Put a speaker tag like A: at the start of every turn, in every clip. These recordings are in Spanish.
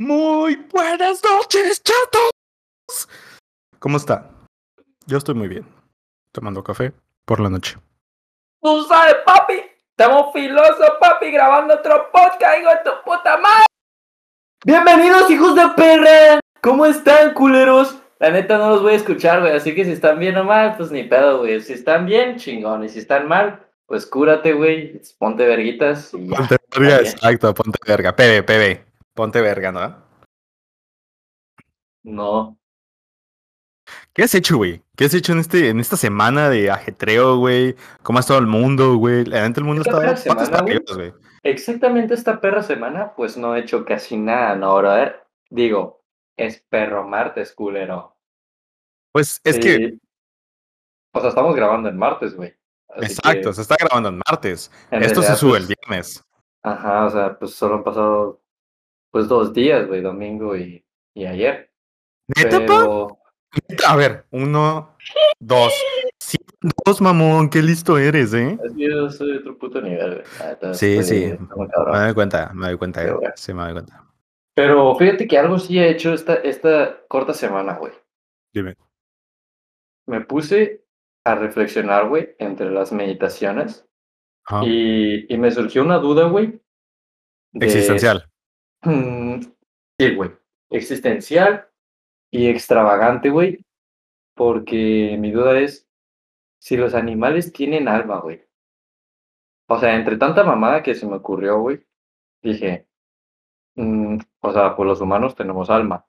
A: Muy buenas noches, chatos. ¿Cómo está? Yo estoy muy bien. Tomando café por la noche.
B: Tú sabes, papi. Estamos filosos, papi, grabando otro podcast, hijo de tu puta madre. Bienvenidos, hijos de perra. ¿Cómo están, culeros? La neta no los voy a escuchar, güey. Así que si están bien o mal, pues ni pedo, güey. Si están bien, chingón. Y si están mal, pues cúrate, güey. Ponte verguitas y ya.
A: Ponte verga, exacto, ponte verga. PB, PB. Ponte verga, ¿no?
B: No.
A: ¿Qué has hecho, güey? ¿Qué has hecho en, este, en esta semana de ajetreo, güey? ¿Cómo ha estado el mundo, güey? La del mundo está
B: semana, güey. Exactamente esta perra semana, pues no he hecho casi nada, ¿no? Ahora, digo, es perro martes, culero.
A: Pues es que.
B: O sea, estamos grabando en martes, güey.
A: Exacto,
B: que,
A: se está grabando en martes.
B: en
A: Esto se sube el
B: pues,
A: viernes.
B: Ajá, o sea, pues solo han pasado, pues dos días, güey, domingo y, y ayer.
A: ¿Neta?
B: Pero,
A: A ver, uno, dos. Sí, dos, mamón, qué listo eres, ¿eh?
B: yo soy de otro puto nivel, güey.
A: Sí, sí. Me doy cuenta, me doy cuenta,
B: Pero
A: eh. Sí, me doy cuenta.
B: Pero fíjate que algo sí he hecho esta, esta corta semana, güey.
A: Dime.
B: Me puse a reflexionar, güey, entre las meditaciones. Y, y me surgió una duda, güey.
A: Existencial.
B: Mm, sí, güey. Existencial y extravagante, güey. Porque mi duda es si los animales tienen alma, güey. O sea, entre tanta mamada que se me ocurrió, güey, dije, mm, o sea, pues los humanos tenemos alma.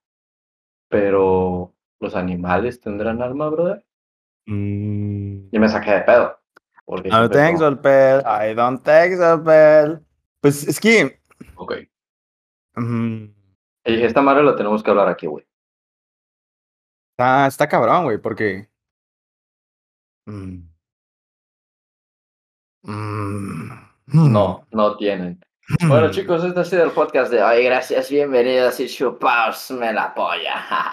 B: Pero los animales tendrán alma, brother.
A: Mm.
B: Y me saqué de pedo.
A: I don't think so. I don't think so, Pel. Pues es que.
B: Ok.
A: Mm,
B: Y dije, esta madre la tenemos que hablar aquí, güey.
A: está, está cabrón, güey, porque. mm, mm,
B: No, no tienen.
A: mm,
B: Bueno, chicos, este ha sido el podcast de hoy. Gracias, bienvenidos y chupaos me la polla.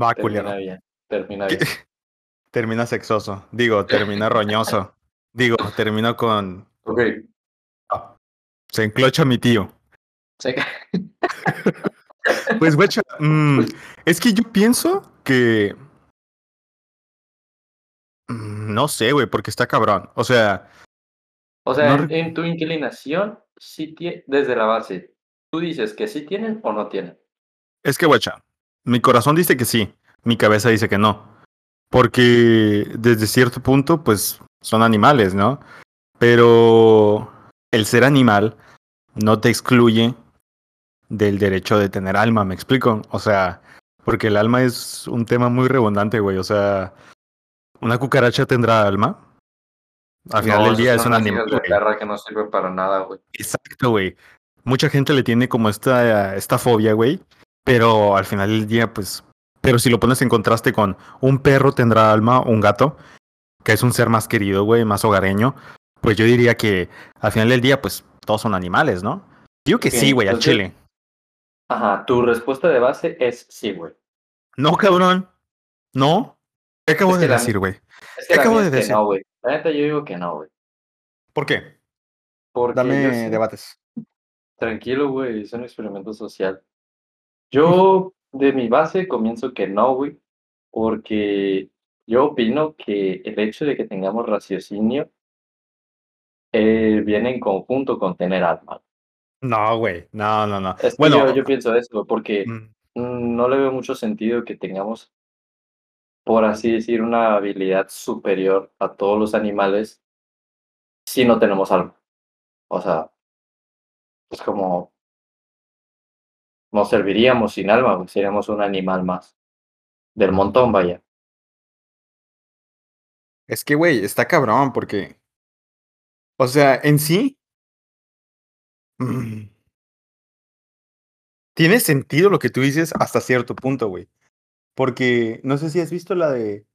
A: Va,
B: Termina bien, termina
A: ¿Qué?
B: bien.
A: Termina sexoso. Digo, termina roñoso. Digo, termino con.
B: Ok.
A: Se enclocha mi tío. Pues, güey, mm, es que yo pienso que. mm, No sé, güey, porque está cabrón. O sea,
B: O sea,
A: No
B: en, en tu inclinación, sí desde la base, tú dices que sí tienen o no tienen.
A: es que, guacha, mi corazón dice que sí, mi cabeza dice que no. Porque desde cierto punto, pues, son animales, ¿no? Pero el ser animal no te excluye del derecho de tener alma, ¿me explico? O sea, porque el alma es un tema muy redundante, güey. O sea, ¿una cucaracha tendrá alma? Al final
B: No,
A: del día es un animal.
B: de que no sirven para nada, güey.
A: Exacto, güey. Mucha gente le tiene como esta, esta fobia, güey. Pero al final del día, pues. Pero si lo pones en contraste con un perro tendrá alma, un gato, que es un ser más querido, güey, más hogareño, pues yo diría que al final del día, pues todos son animales, ¿no? Digo que sí, güey, al chile.
B: Ajá, tu respuesta de base es sí, güey.
A: No, cabrón. No. ¿Qué acabo
B: Es que
A: de decir, güey?
B: Es
A: ¿Qué
B: que la
A: acabo de decir?
B: no, güey. La neta yo digo que no, güey.
A: ¿Por qué?
B: Porque
A: Dame debates.
B: Tranquilo, güey, es un experimento social. Yo, de mi base, comienzo que no, güey, porque yo opino que el hecho de que tengamos raciocinio eh, viene en conjunto con tener alma.
A: No, güey. No, no, no.
B: Es que
A: Bueno,
B: yo, yo pienso eso, porque
A: mm,
B: no le veo mucho sentido que tengamos, por así decir, una habilidad superior a todos los animales si no tenemos alma. O sea, es como no serviríamos sin alma, seríamos un animal más del montón, vaya.
A: Es que, güey, está cabrón porque. O sea, en sí. Mm, Tiene sentido lo que tú dices hasta cierto punto, güey. Porque no sé si has visto la de.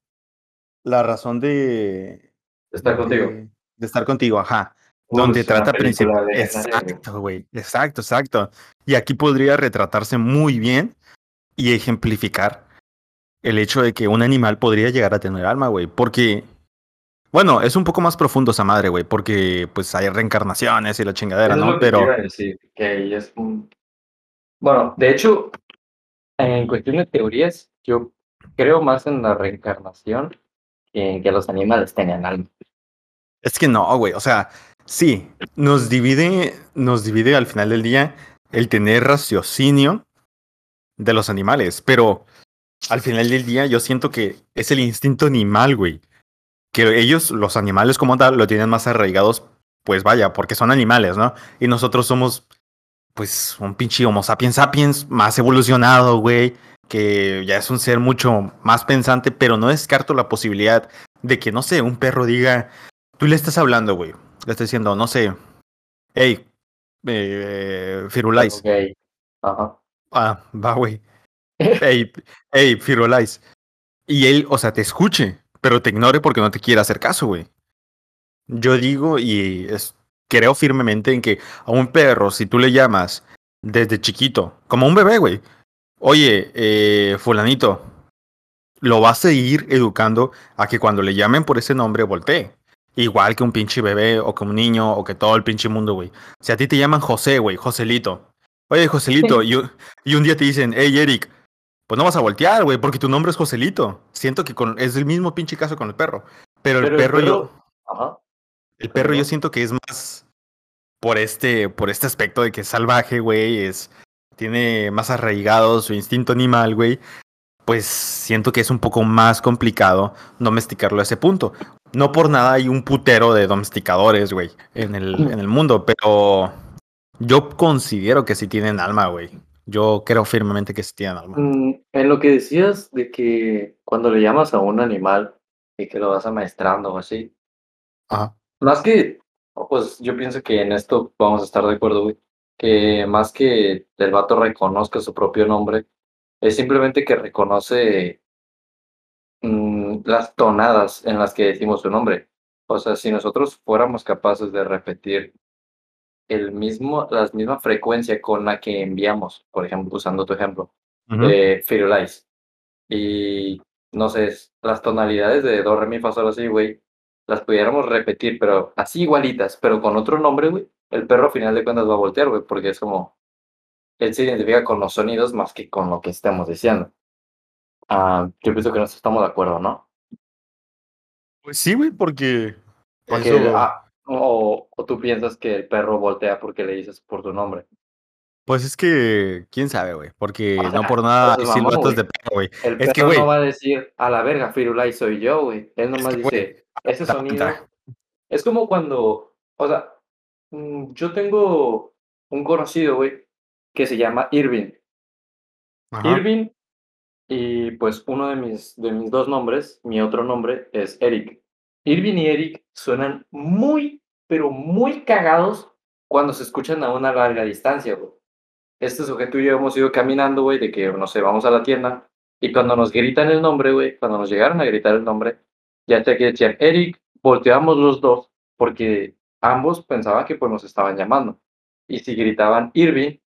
A: La razón de.
B: Estar contigo.
A: De, estar contigo, ajá. Donde trata principalmente. Exacto, güey. Exacto, exacto. Y aquí podría retratarse muy bien y ejemplificar el hecho de que un animal podría llegar a tener alma, güey. Porque. Bueno, es un poco más profundo esa madre, güey, porque pues hay reencarnaciones y la chingadera,
B: Eso es
A: ¿no?
B: lo que te
A: Pero
B: decir, que es un Bueno, de hecho, en cuestión de teorías, yo creo más en la reencarnación que en que los animales tengan alma.
A: Es que no, güey. O sea, sí, nos divide, nos divide al final del día el tener raciocinio de los animales, pero al final del día yo siento que es el instinto animal, güey. Que ellos, los animales como tal, lo tienen más arraigados, pues vaya, porque son animales, ¿no? Y nosotros somos, pues, un pinche Homo sapiens sapiens más evolucionado, güey, que ya es un ser mucho más pensante, pero no descarto la posibilidad de que, no sé, un perro diga, tú le estás hablando, güey, le estás diciendo, no sé, hey, eh, Firulais.
B: Ok. Ajá.
A: Ah, va, güey. Hey, hey, Firulais. Y él, o sea, te escuche, pero te ignore porque no te quiere hacer caso, güey. Yo digo y es, creo firmemente en que a un perro, si tú le llamas desde chiquito, como un bebé, güey, oye, eh, fulanito, lo vas a ir educando a que cuando le llamen por ese nombre voltee. Igual que un pinche bebé o que un niño o que todo el pinche mundo, güey. Si a ti te llaman José, güey, Joselito. Oye, Joselito, y, un- y un día te dicen, hey, Eric, pues no vas a voltear, güey, porque tu nombre es Joselito. Siento que con, es el mismo pinche caso con el perro. Pero, el perro, yo,
B: Ajá.
A: el perro yo siento que es más por este, por este aspecto de que es salvaje, güey, es, tiene más arraigado su instinto animal, güey. Pues siento que es un poco más complicado domesticarlo a ese punto. No por nada hay un putero de domesticadores, güey, en el, en el mundo, pero yo considero que sí tienen alma, güey. Yo creo firmemente que sí tienen alma.
B: Mm, En lo que decías de que cuando le llamas a un animal y que lo vas amaestrando o así,
A: Ajá.
B: más que, pues yo pienso que en esto vamos a estar de acuerdo, güey, que más que el vato reconozca su propio nombre, es simplemente que reconoce mm, las tonadas en las que decimos su nombre. O sea, si nosotros fuéramos capaces de repetir el mismo, la misma frecuencia con la que enviamos, por ejemplo, usando tu ejemplo,
A: Ujú.
B: de Firulais, y no sé, las tonalidades de do, re, mi, fa, sol, así, güey, las pudiéramos repetir, pero así igualitas, pero con otro nombre, güey, el perro a final de cuentas va a voltear, güey, porque es como, él se identifica con los sonidos más que con lo que estamos diciendo. Ah, yo pienso que nos estamos de acuerdo, ¿no?
A: Pues sí, güey, porque.
B: Porque,
A: eso-
B: ah, o, o tú piensas que el perro voltea porque le dices por tu nombre.
A: Pues es que. ¿Quién sabe, güey? Porque
B: O sea,
A: no por nada
B: no
A: hay silbatos de perro, güey.
B: El
A: Es que,
B: perro
A: güey.
B: no va a decir, a la verga, Firulais soy yo, güey. Él nomás
A: que, güey,
B: dice, ese
A: aguanta,
B: sonido. Es como cuando, o sea, mm, yo tengo un conocido, güey, que se llama Irving.
A: Ajá.
B: Irving, y pues uno de mis, de mis dos nombres, mi otro nombre es Eric. Irving y Eric suenan muy, pero muy cagados cuando se escuchan a una larga distancia, güey. Este sujeto y yo hemos ido caminando, güey, de que, no sé, vamos a la tienda, y cuando nos gritan el nombre, güey, cuando nos llegaron a gritar el nombre, ya sea que decían Eric, volteamos los dos, porque ambos pensaban que pues nos estaban llamando. Y si gritaban Irving,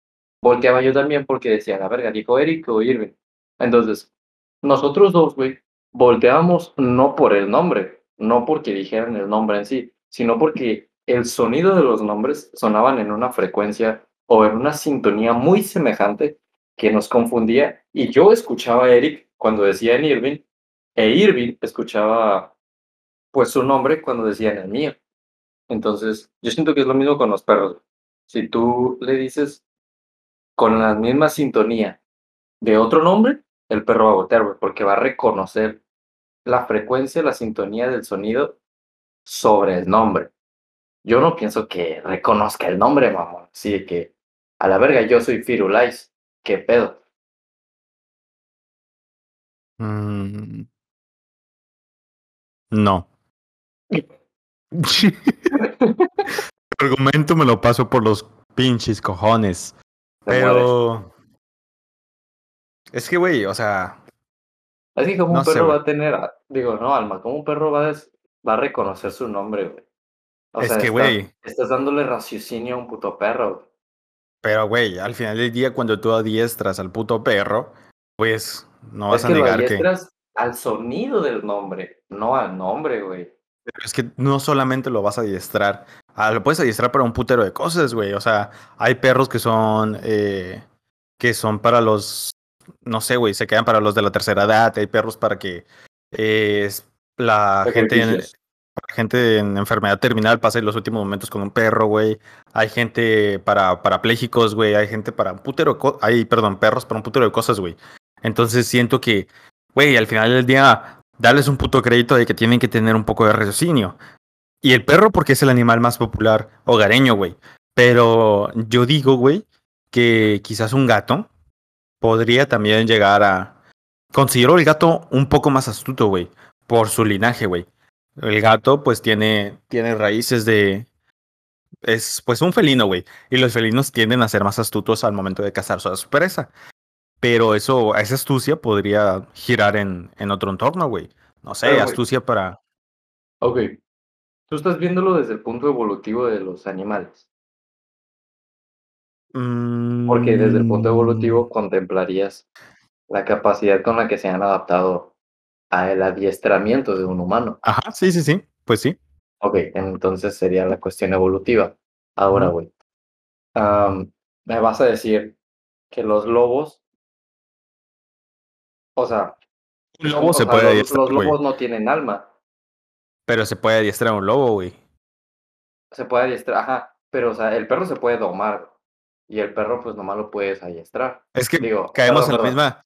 B: volteaba yo también porque decía, la verga, dijo Eric o Irving. Entonces, nosotros dos, güey, volteábamos no por el nombre, no porque dijeran el nombre en sí, sino porque el sonido de los nombres sonaban en una frecuencia o en una sintonía muy semejante que nos confundía. Y yo escuchaba a Eric cuando decían Irving, e Irving escuchaba pues su nombre cuando decían el mío. Entonces, yo siento que es lo mismo con los perros. Si tú le dices con la misma sintonía de otro nombre, el perro va a güey, porque va a reconocer la frecuencia, la sintonía del sonido sobre el nombre. Yo no pienso que reconozca el nombre, mamón. Así de que, a la verga, yo soy Firulais. ¿Qué pedo?
A: Mm. No. El argumento me lo paso por los pinches cojones. Pero. Es que, güey, o sea.
B: Es que como
A: no
B: un perro va a tener, a- digo, no, Alma, como un perro va a, va a reconocer su nombre, güey. O
A: Es
B: sea,
A: que,
B: está-
A: güey.
B: estás dándole raciocinio a un puto perro.
A: Pero, güey, al final del día, cuando tú adiestras al puto perro, pues no vas
B: es
A: a
B: que lo
A: negar que.
B: adiestras al sonido del nombre, no al nombre, güey.
A: Pero es que no solamente lo vas a adiestrar, ah, lo puedes adiestrar para un putero de cosas, güey. O sea, hay perros que son, eh, que son para los, no sé, güey, se quedan para los de la tercera edad, hay perros para que eh, la gente, Gente en enfermedad terminal pase los últimos momentos con un perro, güey. Hay gente para parapléjicos, güey. Hay gente para un putero, hay, perdón, perros para un putero de cosas, güey. Entonces siento que, güey, al final del día, darles un puto crédito de que tienen que tener un poco de raciocinio. Y el perro porque es el animal más popular hogareño, güey. Pero yo digo, güey, que quizás un gato podría también llegar a... Considero el gato un poco más astuto, güey, por su linaje, güey. El gato, pues, tiene, tiene raíces de... Es, pues, un felino, güey. Y los felinos tienden a ser más astutos al momento de cazar a su presa. Pero eso, esa astucia podría girar en, en otro entorno, güey. No sé,
B: Pero,
A: astucia para...
B: Ok. Tú estás viéndolo desde el punto evolutivo de los animales. Porque desde el punto
A: Mm,
B: evolutivo contemplarías la capacidad con la que se han adaptado al adiestramiento de un humano.
A: Ajá, sí, sí, sí. Pues sí.
B: Ok, entonces sería la cuestión evolutiva. Ahora, güey. me vas a decir que los lobos. O sea,
A: Un lobo
B: o
A: se puede
B: los,
A: adiestrar,
B: los lobos no tienen alma.
A: Pero se puede adiestrar un lobo, güey.
B: Se puede adiestrar, ajá. Pero, o sea, el perro se puede domar. Y el perro, pues nomás lo puedes adiestrar.
A: Es que
B: Digo,
A: caemos
B: perdón,
A: en la
B: perdón.
A: misma.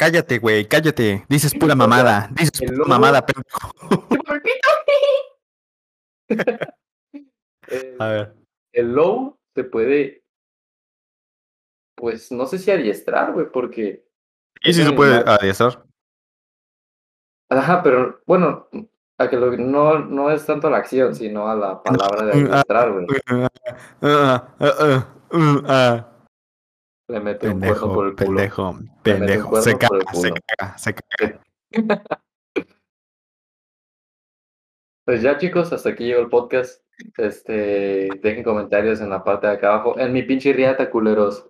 A: Cállate, güey, cállate. Dices pura mamada. Dices
B: el
A: pura
B: lobo-
A: mamada, pendejo.
B: El-
A: A ver.
B: el lobo se puede, pues no sé si adiestrar, güey, porque...
A: Y
B: un
A: se puede
B: animal-
A: adiestrar.
B: Ajá, pero bueno, a que lo- no, no es tanto la acción, sino a la palabra de adiestrar, güey.
A: Ah, ah, ah, ah, ah.
B: Le mete un cuerno por
A: Pendejo,
B: el culo.
A: pendejo, pendejo. Se caga, se caga, se caga.
B: Pues ya, chicos, hasta aquí llegó el podcast. Este, dejen comentarios en la parte de acá abajo. En mi pinche riata, culeros.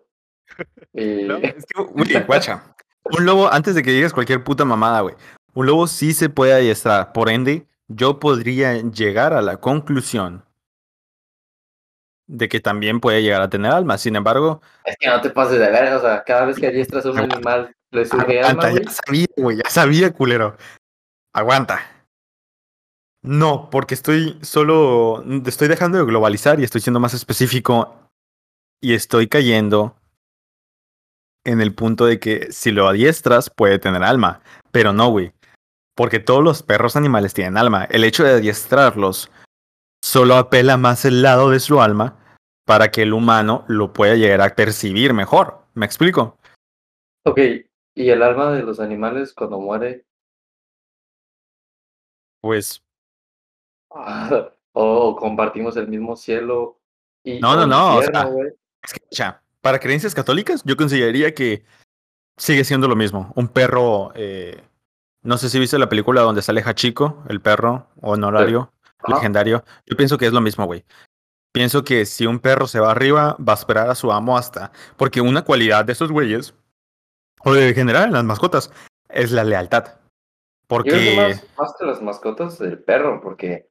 B: Y...
A: No, es que, güey, guacha. Un lobo, antes de que digas cualquier puta mamada, güey. Un lobo sí se puede adiestrar. Por ende, yo podría llegar a la conclusión de que también puede llegar a tener alma. Sin embargo,
B: Es que no te pases de verga, o sea, cada vez que adiestras a un animal le surge alma,
A: aguanta,
B: güey.
A: ya sabía, güey, ya sabía, culero. Aguanta. No, porque estoy solo, estoy dejando de globalizar y estoy siendo más específico y estoy cayendo en el punto de que si lo adiestras puede tener alma, pero no, güey. Porque todos los perros animales tienen alma. El hecho de adiestrarlos solo apela más el lado de su alma para que el humano lo pueda llegar a percibir mejor. ¿Me explico?
B: Ok, y el alma de los animales cuando muere,
A: Pues
B: ah, o compartimos el mismo cielo y
A: No, no,
B: o
A: no, o sea. Es que, ya, para creencias católicas, yo consideraría que sigue siendo lo mismo. Un perro, eh, no sé si viste la película donde sale Hachiko, el perro honorario, legendario. Yo pienso que es lo mismo, güey. Pienso que si un perro se va arriba, va a esperar a su amo hasta. Porque una cualidad de esos güeyes, o en general en las mascotas, es la lealtad.
B: Yo creo que
A: Porque.
B: más, más que las mascotas del perro, porque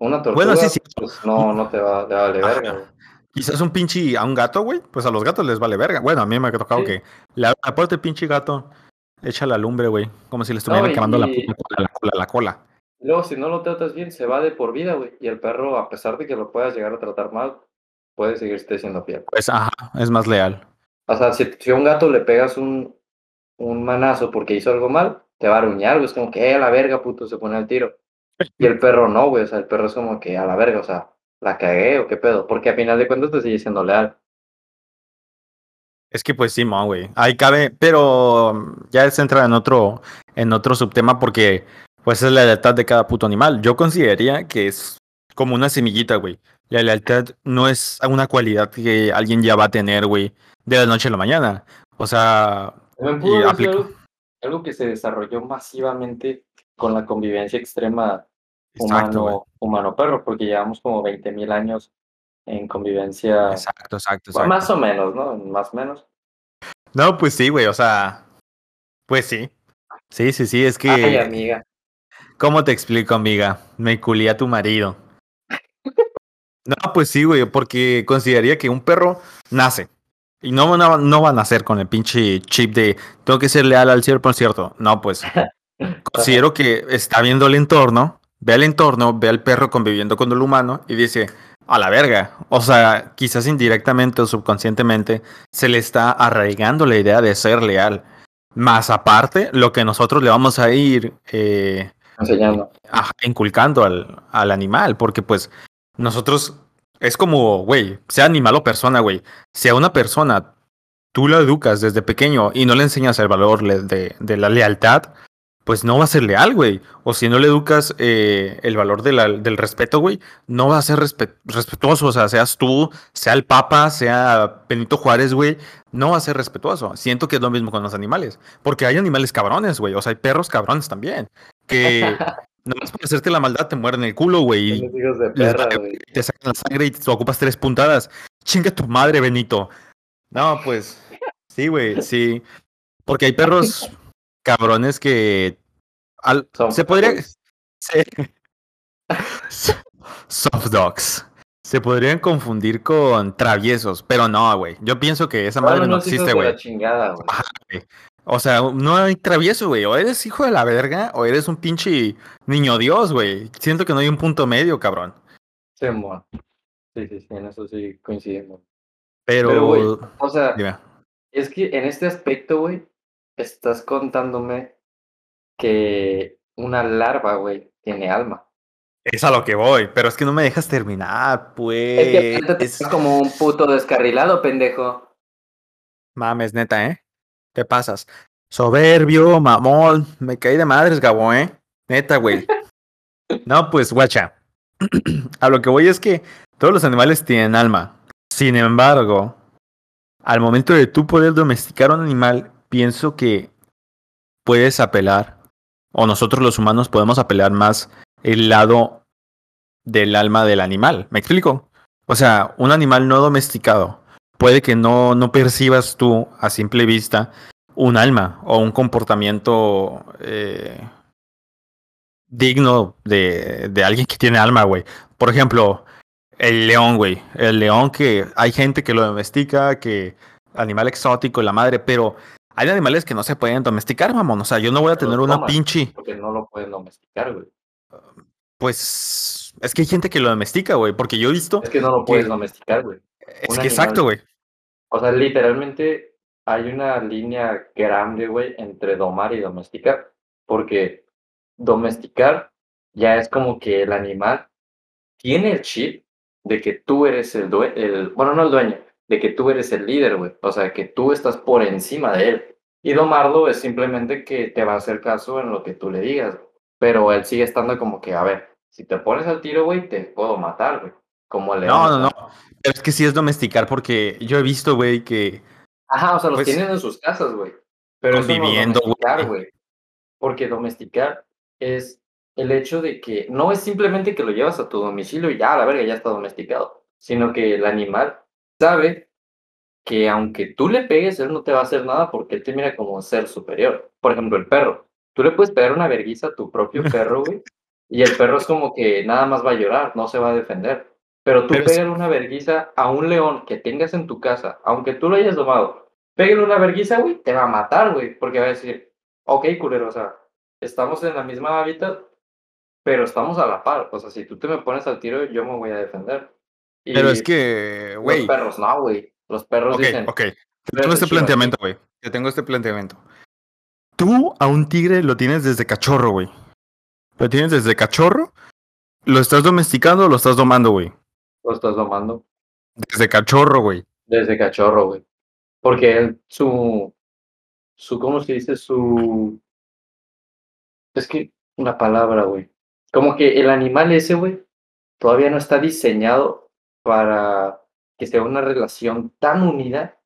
B: una tortuga,
A: Bueno, sí, sí.
B: pues no, no te va, te vale verga.
A: Quizás un pinche a un gato, güey, pues a los gatos les vale verga. Bueno, a mí me ha tocado
B: Sí.
A: que le puerta el pinche gato, echa la lumbre, güey, como si le estuvieran
B: y-
A: quemando la puta cola, la cola, la cola.
B: Luego, si no lo tratas bien, se va de por vida, güey. Y el perro, a pesar de que lo puedas llegar a tratar mal, puede seguirte siendo fiel.
A: Pues ajá, es más leal.
B: O sea, si, si a un gato le pegas un, un manazo porque hizo algo mal, te va a aruñar, güey. Es como que, eh, a la verga, puto, se pone al tiro. Y el perro no, güey. O sea, el perro es como que, a la verga, o sea, la cagué o qué pedo. Porque a final de cuentas te sigue siendo leal.
A: Es que pues sí, güey. Ahí cabe, pero ya se entra en otro, en otro subtema porque pues es la lealtad de cada puto animal. Yo consideraría que es como una semillita, güey. La lealtad no es una cualidad que alguien ya va a tener, güey, de la noche a la mañana. O sea, Y aplica-
B: algo, algo que se desarrolló masivamente con la convivencia extrema humano, humano-perro, porque llevamos como 20.000 años en convivencia,
A: Exacto, exacto, exacto.
B: más o menos, ¿no? Más o menos.
A: No, pues sí, güey, o sea, pues sí. Sí, sí, sí, es que...
B: Ay, amiga.
A: ¿Cómo te explico, amiga? Me culé a tu marido. No, pues sí, güey, porque consideraría que un perro nace. Y no, no, no van a ser con el pinche chip de tengo que ser leal al cierto por cierto. No, pues considero que está viendo el entorno, ve el entorno, ve al perro conviviendo con el humano y dice, a la verga. O sea, quizás indirectamente o subconscientemente se le está arraigando la idea de ser leal. Más aparte, lo que nosotros le vamos a ir eh,
B: Enseñando.
A: inculcando al, al animal, porque pues nosotros es como, güey, sea animal o persona, güey. Si a una persona tú la educas desde pequeño y no le enseñas el valor de, de la lealtad, pues no va a ser leal, güey. O si no le educas eh, el valor de del respeto, güey, no va a ser respe- respetuoso. O sea, seas tú, sea el Papa, sea Benito Juárez, güey, no va a ser respetuoso. Siento que es lo mismo con los animales. Porque hay animales cabrones, güey. O sea, hay perros cabrones también. Que nomás por hacerte la maldad te mueren el culo, güey. te sacan la sangre y te ocupas tres puntadas. Chinga tu madre, Benito. No, pues sí, güey, sí. Porque hay perros cabrones que al- se podría se- soft dogs. Se podrían confundir con traviesos, pero no, güey. Yo pienso que esa madre no
B: hijos
A: existe, güey. O sea, no hay travieso, güey. O eres hijo de la verga o eres un pinche niño Dios, güey. Siento que no hay un punto medio, cabrón.
B: Sí, mo. sí, sí, sí, en eso sí coincidimos.
A: Pero,
B: Pero, güey, o sea,
A: dime.
B: es que en este aspecto, güey, estás contándome que una larva, güey, tiene alma.
A: Es a lo que voy, pero es que no me dejas terminar, pues.
B: Es que
A: Es-
B: como un puto descarrilado, pendejo.
A: Mames, neta, ¿eh? Te pasas. Soberbio, mamón. Me caí de madres, Gabo, ¿eh? Neta, güey. No, pues, guacha. A lo que voy es que todos los animales tienen alma. Sin embargo, al momento de tú poder domesticar a un animal, pienso que puedes apelar, o nosotros los humanos podemos apelar más el lado del alma del animal. ¿Me explico? O sea, un animal no domesticado puede que no, no percibas tú a simple vista un alma o un comportamiento eh, digno de, de alguien que tiene alma, güey. Por ejemplo, el león, güey. El león que hay gente que lo domestica, que animal exótico, la madre, pero hay animales que no se pueden domesticar, mamón. O sea, yo no voy a
B: Pero
A: tener una
B: toman.
A: pinche.
B: Porque no lo pueden domesticar, güey.
A: Pues es que hay gente que lo domestica, güey. Porque yo he visto.
B: Es que no lo puedes domesticar, güey.
A: Es
B: un
A: que exacto, güey.
B: O sea, literalmente hay una línea grande, güey, entre domar y domesticar. Porque domesticar ya es como que el animal tiene el chip de que tú eres el dueño, el, bueno, no el dueño, de que tú eres el líder, güey. O sea, que tú estás por encima de él. Y domarlo es simplemente que te va a hacer caso en lo que tú le digas. Pero él sigue estando como que, a ver, si te pones al tiro, güey, te puedo matar, güey. Como león.
A: No, no, no. Pero es que sí es domesticar porque yo he visto, güey, que
B: Ajá, o sea, los
A: Pues,
B: tienen en sus casas, güey. Pero no es
A: conviviendo, güey.
B: domesticar, güey. Porque domesticar es el hecho de que no es simplemente que lo llevas a tu domicilio y ya, a la verga, ya está domesticado. Sino que el animal sabe que aunque tú le pegues, él no te va a hacer nada porque él te mira como un ser superior. Por ejemplo, el perro. Tú le puedes pegar una verguiza a tu propio perro, güey. Y el perro es como que nada más va a llorar, no se va a defender. Pero tú pégale una verguiza a un león que tengas en tu casa, aunque tú lo hayas domado, pégale una verguiza, güey, te va a matar, güey, porque va a decir, ok, culero, o sea, estamos en la misma hábitat, pero estamos a la par. O sea, si tú te me pones al tiro, yo me voy a defender. Y
A: Pero es que,
B: los
A: güey.
B: perros no, güey. Los perros dicen,
A: ok. Te
B: "Tú
A: tengo este
B: el chido aquí".
A: planteamiento, güey. Te tengo este planteamiento. Tú a un tigre lo tienes desde cachorro, güey. Lo tienes desde cachorro. Lo estás domesticando o lo estás domando, güey.
B: Lo estás domando
A: Desde cachorro, güey.
B: desde cachorro, güey. Porque él, su, su, ¿cómo se dice? Su, es que una palabra, güey. Como que el animal ese, güey, todavía no está diseñado para que sea una relación tan unida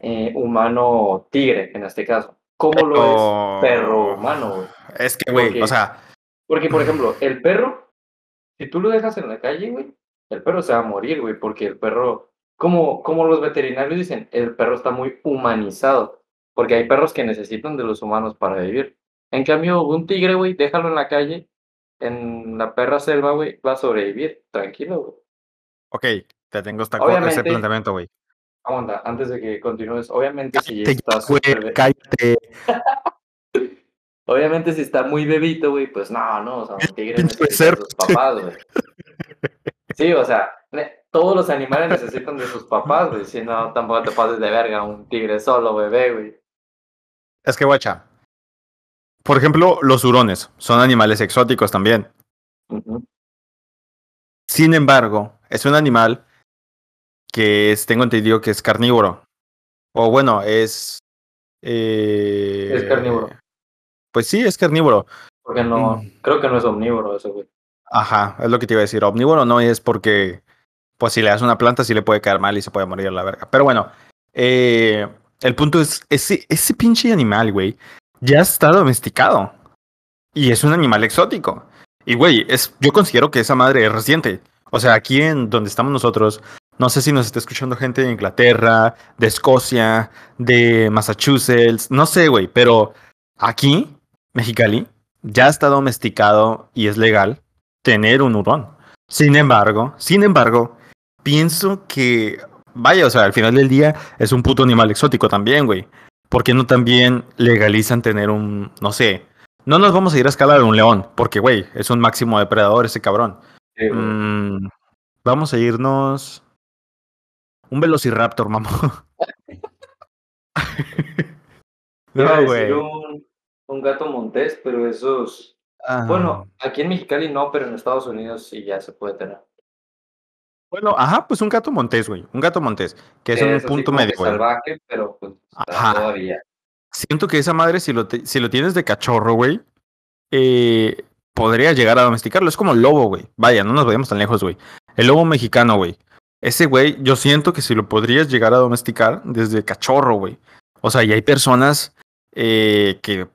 B: eh, humano-tigre, en este caso. Como lo es perro-humano, güey.
A: Es que, güey, o sea,
B: Porque, por ejemplo, el perro, si tú lo dejas en la calle, güey, el perro se va a morir, güey, porque el perro, como, como los veterinarios dicen, el perro está muy humanizado, porque hay perros que necesitan de los humanos para vivir. En cambio, un tigre, güey, déjalo en la calle, en la perra selva, güey, va a sobrevivir, tranquilo, güey.
A: ok, te tengo esta ese planteamiento, güey.
B: Aguanta, antes de que continúes, obviamente si está be-
A: cállate.
B: Obviamente si está muy bebito, güey, pues no, no, o sea, un tigre necesita
A: becerro.
B: sus papás, güey. Sí, o sea, todos los animales necesitan de sus papás, güey, si no, tampoco te pases de verga un tigre solo, bebé, güey.
A: Es que, guacha. Por ejemplo, los hurones son animales exóticos también. Sin embargo, es un animal que es, tengo entendido que es carnívoro. O bueno, es. eh,
B: Es carnívoro.
A: Pues sí, es carnívoro.
B: Porque no,
A: Mm.
B: creo que no es omnívoro eso, güey.
A: Ajá, es lo que te iba a decir. Omnívoro no es porque, pues si le das una planta, sí le puede caer mal y se puede morir a la verga. Pero bueno, eh, el punto es, ese, ese pinche animal, güey, ya está domesticado. Y es un animal exótico. Y, güey, es, yo considero que esa madre es reciente. O sea, aquí en donde estamos nosotros, no sé si nos está escuchando gente de Inglaterra, de Escocia, de Massachusetts, no sé, güey, pero aquí, Mexicali, ya está domesticado y es legal tener un hurón. Sin embargo, sin embargo, pienso que, vaya, o sea, al final del día es un puto animal exótico también, güey. ¿Por qué no también legalizan tener un, no sé, no nos vamos a ir a escalar un león, porque, güey, es un máximo depredador ese cabrón.
B: Sí.
A: Mm, vamos a irnos un velociraptor,
B: a
A: no, güey.
B: un, un gato montés, pero esos... Bueno, aquí en Mexicali no, pero en Estados Unidos sí ya se puede tener.
A: Bueno, ajá, pues un gato montés, güey. Un gato montés, que es un
B: así
A: punto medio, güey.
B: salvaje, pero pues
A: Ajá.
B: todavía.
A: Siento que esa madre, si lo, te- si lo tienes de cachorro, güey, eh, podría llegar a domesticarlo. Es como el lobo, güey. Vaya, no nos vayamos tan lejos, güey. El lobo mexicano, güey. Ese güey, yo siento que si lo podrías llegar a domesticar desde cachorro, güey. O sea, y hay personas eh, que,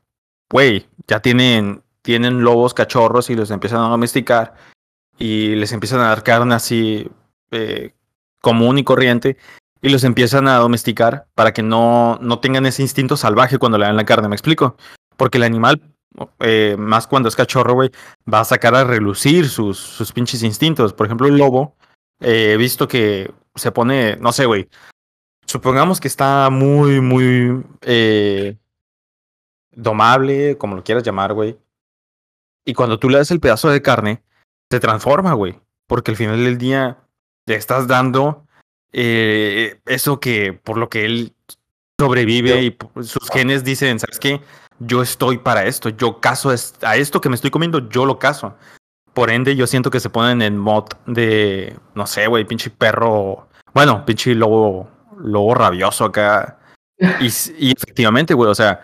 A: güey, ya tienen, tienen lobos cachorros y los empiezan a domesticar y les empiezan a dar carne así eh, común y corriente y los empiezan a domesticar para que no, no tengan ese instinto salvaje cuando le dan la carne, ¿me explico? Porque el animal, eh, más cuando es cachorro, güey, va a sacar a relucir sus, sus pinches instintos. Por ejemplo, el lobo, eh, he visto que se pone, no sé, güey, supongamos que está muy, muy domable, como lo quieras llamar, güey. Y cuando tú le das el pedazo de carne, se transforma, güey. Porque al final del día le estás dando eh, eso que por lo que él sobrevive y sus genes dicen, ¿sabes qué? Yo estoy para esto, yo caso a esto que me estoy comiendo, yo lo caso. Por ende, yo siento que se ponen en mod de, no sé, güey, pinche perro, bueno, pinche lobo, lobo rabioso acá. Y, y efectivamente, güey, o sea,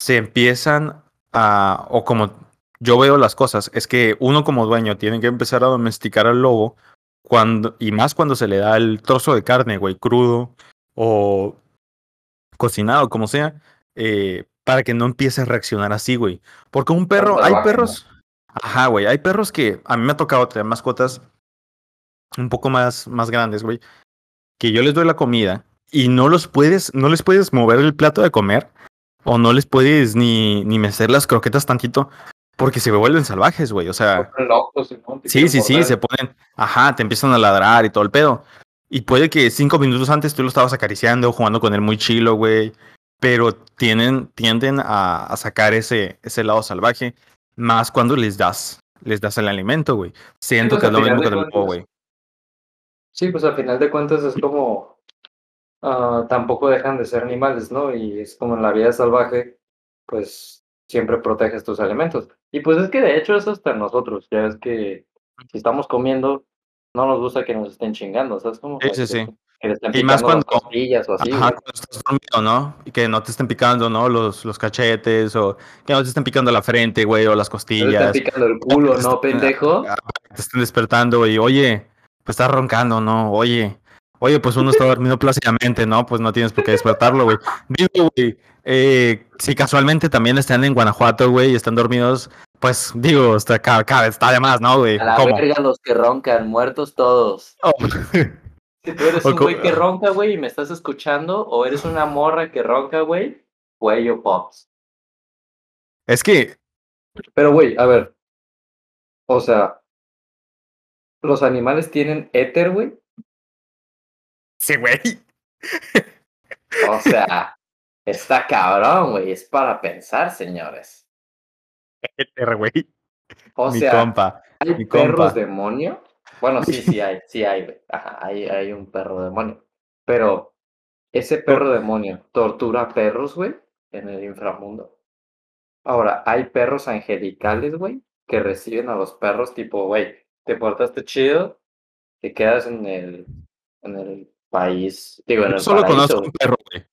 A: se empiezan a, o como yo veo las cosas, es que uno como dueño tiene que empezar a domesticar al lobo cuando, y más cuando se le da el trozo de carne, güey, crudo o cocinado, como sea, eh, para que no empiece a reaccionar así, güey. Porque un perro, hay perros, ajá, güey, hay perros que a mí me ha tocado tener mascotas un poco más, más grandes, güey, que yo les doy la comida y no los puedes, no les puedes mover el plato de comer o no les puedes ni, ni mecer las croquetas tantito porque se vuelven salvajes, güey. O sea,
B: locos, te
A: sí, sí, sí, se ponen, ajá, te empiezan a ladrar y todo el pedo. Y puede que cinco minutos antes tú lo estabas acariciando, jugando con él muy chilo, güey. Pero tienen, tienden a, a sacar ese, ese lado salvaje, más cuando les das, les das el alimento, güey. Siento
B: pues,
A: que es lo mismo
B: de
A: con el
B: cuentas,
A: güey.
B: Sí, pues al final de cuentas es como ah, tampoco dejan de ser animales, ¿no? Y es como en la vida salvaje, pues siempre proteges tus alimentos. Y pues es que de hecho eso hasta nosotros, ya es que si estamos comiendo, no nos gusta que nos estén chingando, ¿sabes? Como
A: Sí, sí, sí.
B: que
A: Y más cuando-
B: costillas o así,
A: Ajá, cuando estás dormido, ¿no? Y que no te estén picando, ¿no? Los, los cachetes o que no te estén picando la frente, güey, o las
B: No le estén
A: costillas.
B: picando el culo,
A: Te
B: ¿no, pendejo?
A: Te estén despertando y, oye, pues estás roncando, ¿no? Oye, oye, pues uno está dormido plácidamente, ¿no? Pues no tienes por qué despertarlo, güey. Digo, güey, eh, si casualmente también están en Guanajuato, güey, y están dormidos, pues digo, está, cada, está de más, ¿no, güey?
B: A la
A: ¿Cómo?
B: verga los que roncan, muertos todos.
A: Oh.
B: Si tú eres
A: O
B: un güey que ronca, güey, y me estás escuchando, o eres una morra que ronca, güey, cuello pops.
A: Es que,
B: Pero, güey, a ver. O sea, ¿los animales tienen éter, güey?
A: Sí, güey.
B: O sea, está cabrón, güey. Es para pensar, señores.
A: Güey.
B: O
A: Mi
B: sea,
A: compa.
B: ¿hay
A: mi
B: perros
A: compa.
B: demonio? Bueno, sí, sí hay, sí hay, güey. Ajá, hay, hay un perro demonio. Pero ese perro demonio tortura perros, güey, en el inframundo. Ahora, hay perros angelicales, güey, que reciben a los perros tipo, güey, te portaste chido, te quedas en el, en el país, digo, en
A: Yo
B: el
A: solo
B: paraíso,
A: conozco un perro, güey.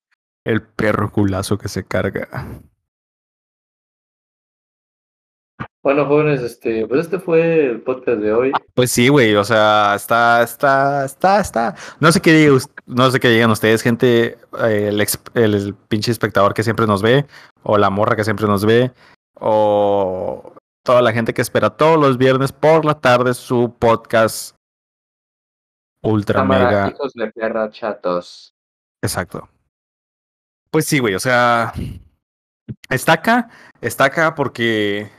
A: El perro culazo que se carga.
B: Bueno, jóvenes, este, pues este fue el podcast de hoy.
A: Pues sí, güey, o sea, está, está, está, está. No sé qué digan, no sé qué digan ustedes, gente, el, ex- el, el pinche espectador que siempre nos ve, o la morra que siempre nos ve, o toda la gente que espera todos los viernes por la tarde su podcast ultra
B: Cámara,
A: mega.
B: hijos de perra chatos.
A: Exacto. Pues sí, güey, o sea, está acá, está acá porque,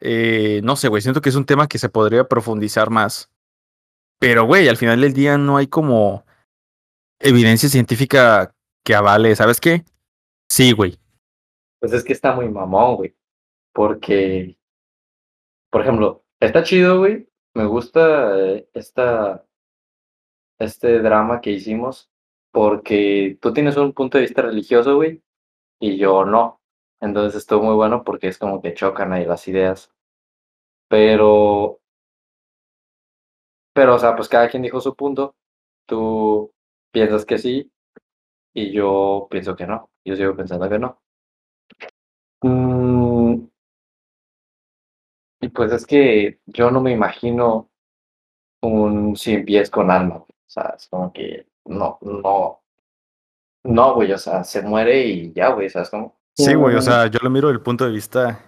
A: eh, no sé, güey, siento que es un tema que se podría profundizar más. Pero, güey, al final del día no hay como evidencia científica que avale, ¿sabes qué? Sí, güey.
B: Pues es que está muy mamón, güey. Porque, por ejemplo, está chido, güey. Me gusta eh, esta, este drama que hicimos. Porque tú tienes un punto de vista religioso, güey. Y yo no. Entonces estuvo muy bueno porque es como que chocan ahí las ideas. Pero, pero, o sea, pues cada quien dijo su punto. Tú piensas que sí. Y yo pienso que no. Yo sigo pensando que no. Y pues es que yo no me imagino un cien pies con alma, güey. O sea, es como que no, no, no, güey, o sea, se muere y ya, güey, ¿sabes cómo?
A: Sí, güey, o sea, yo lo miro del punto de vista,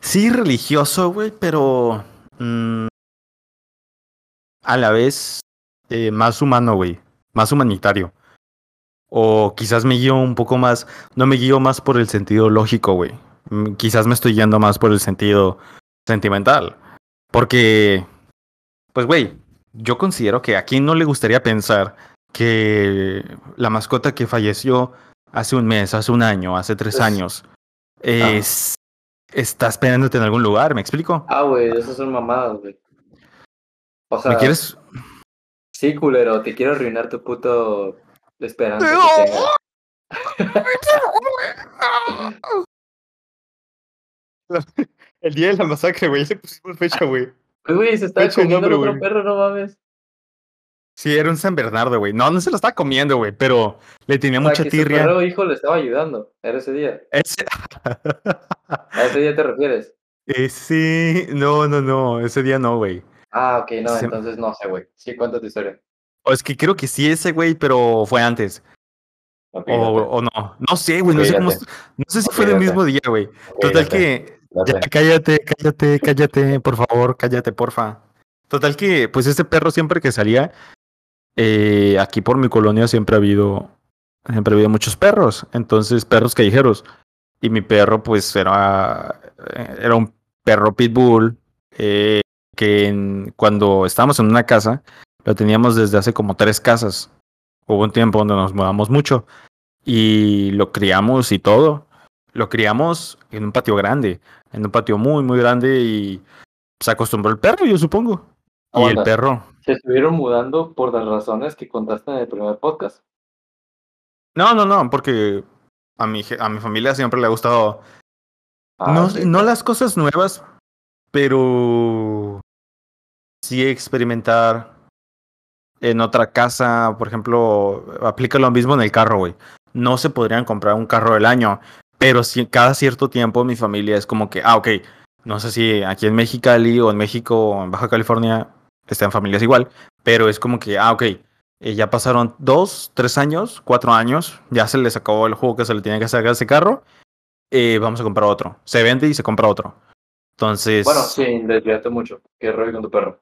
A: sí, religioso, güey, pero mm, a la vez eh, más humano, güey, más humanitario. O quizás me guío un poco más, no me guío más por el sentido lógico, güey. Mm, Quizás me estoy yendo más por el sentido sentimental. Porque, pues, güey, yo considero que a quién no le gustaría pensar que la mascota que falleció hace un mes, hace un año, hace tres
B: Es-
A: años, es, está esperándote en algún lugar, ¿me explico?
B: Ah, güey, esas son mamadas, güey. O sea,
A: ¿Me quieres?
B: sí, culero, te quiero arruinar tu puto esperanza que.
A: El día de la masacre, güey, le pusimos fecha, güey.
B: Pues, güey, se
A: Fecha y
B: comiendo el otro perro, no mames.
A: Sí, era un San Bernardo, güey. No, no se lo estaba comiendo, güey, pero le tenía
B: O sea,
A: mucha
B: que su
A: tirria.
B: perro hijo le estaba ayudando. Era ese día.
A: Ese...
B: ¿A ese día te refieres?
A: Eh, sí, no, no, no, ese día no, güey.
B: Ah, ok, no, entonces no sé, güey. Sí, cuenta tu historia.
A: O es que creo que sí ese, güey, pero fue antes. O, o no. No sé, güey, no sé cómo. No sé si fue del
B: date.
A: mismo día, güey. Total que. Ya, cállate, cállate, cállate, por favor, cállate, porfa. Total que, pues este perro siempre que salía, eh, aquí por mi colonia siempre ha habido, siempre muchos perros, entonces perros callejeros. Y mi perro, pues era, era un perro pitbull, eh, que cuando estábamos en una casa, lo teníamos desde hace como tres casas. Hubo un tiempo donde nos mudamos mucho y lo criamos y todo. Lo criamos en un patio grande, en un patio muy, muy grande y se acostumbró el perro, yo supongo. Y el perro.
B: Se estuvieron mudando por las razones que contaste en el primer podcast.
A: No, no, no, porque a mi, a mi familia siempre le ha gustado.
B: Ah,
A: no, no las cosas nuevas, pero sí experimentar en otra casa. Por ejemplo, aplica lo mismo en el carro, güey. No se podrían comprar un carro del año, pero si cada cierto tiempo mi familia es como que, ah, ok, no sé si aquí en Mexicali o en México o en Baja California están familias igual, pero es como que, ah, ok, eh, ya pasaron dos, tres años, cuatro años, ya se les acabó el juego que se le tenía que sacar a ese carro, eh, vamos a comprar otro. Se vende y se compra otro. Entonces,
B: Bueno, sin desviarte mucho. ¿Qué rollo con tu perro?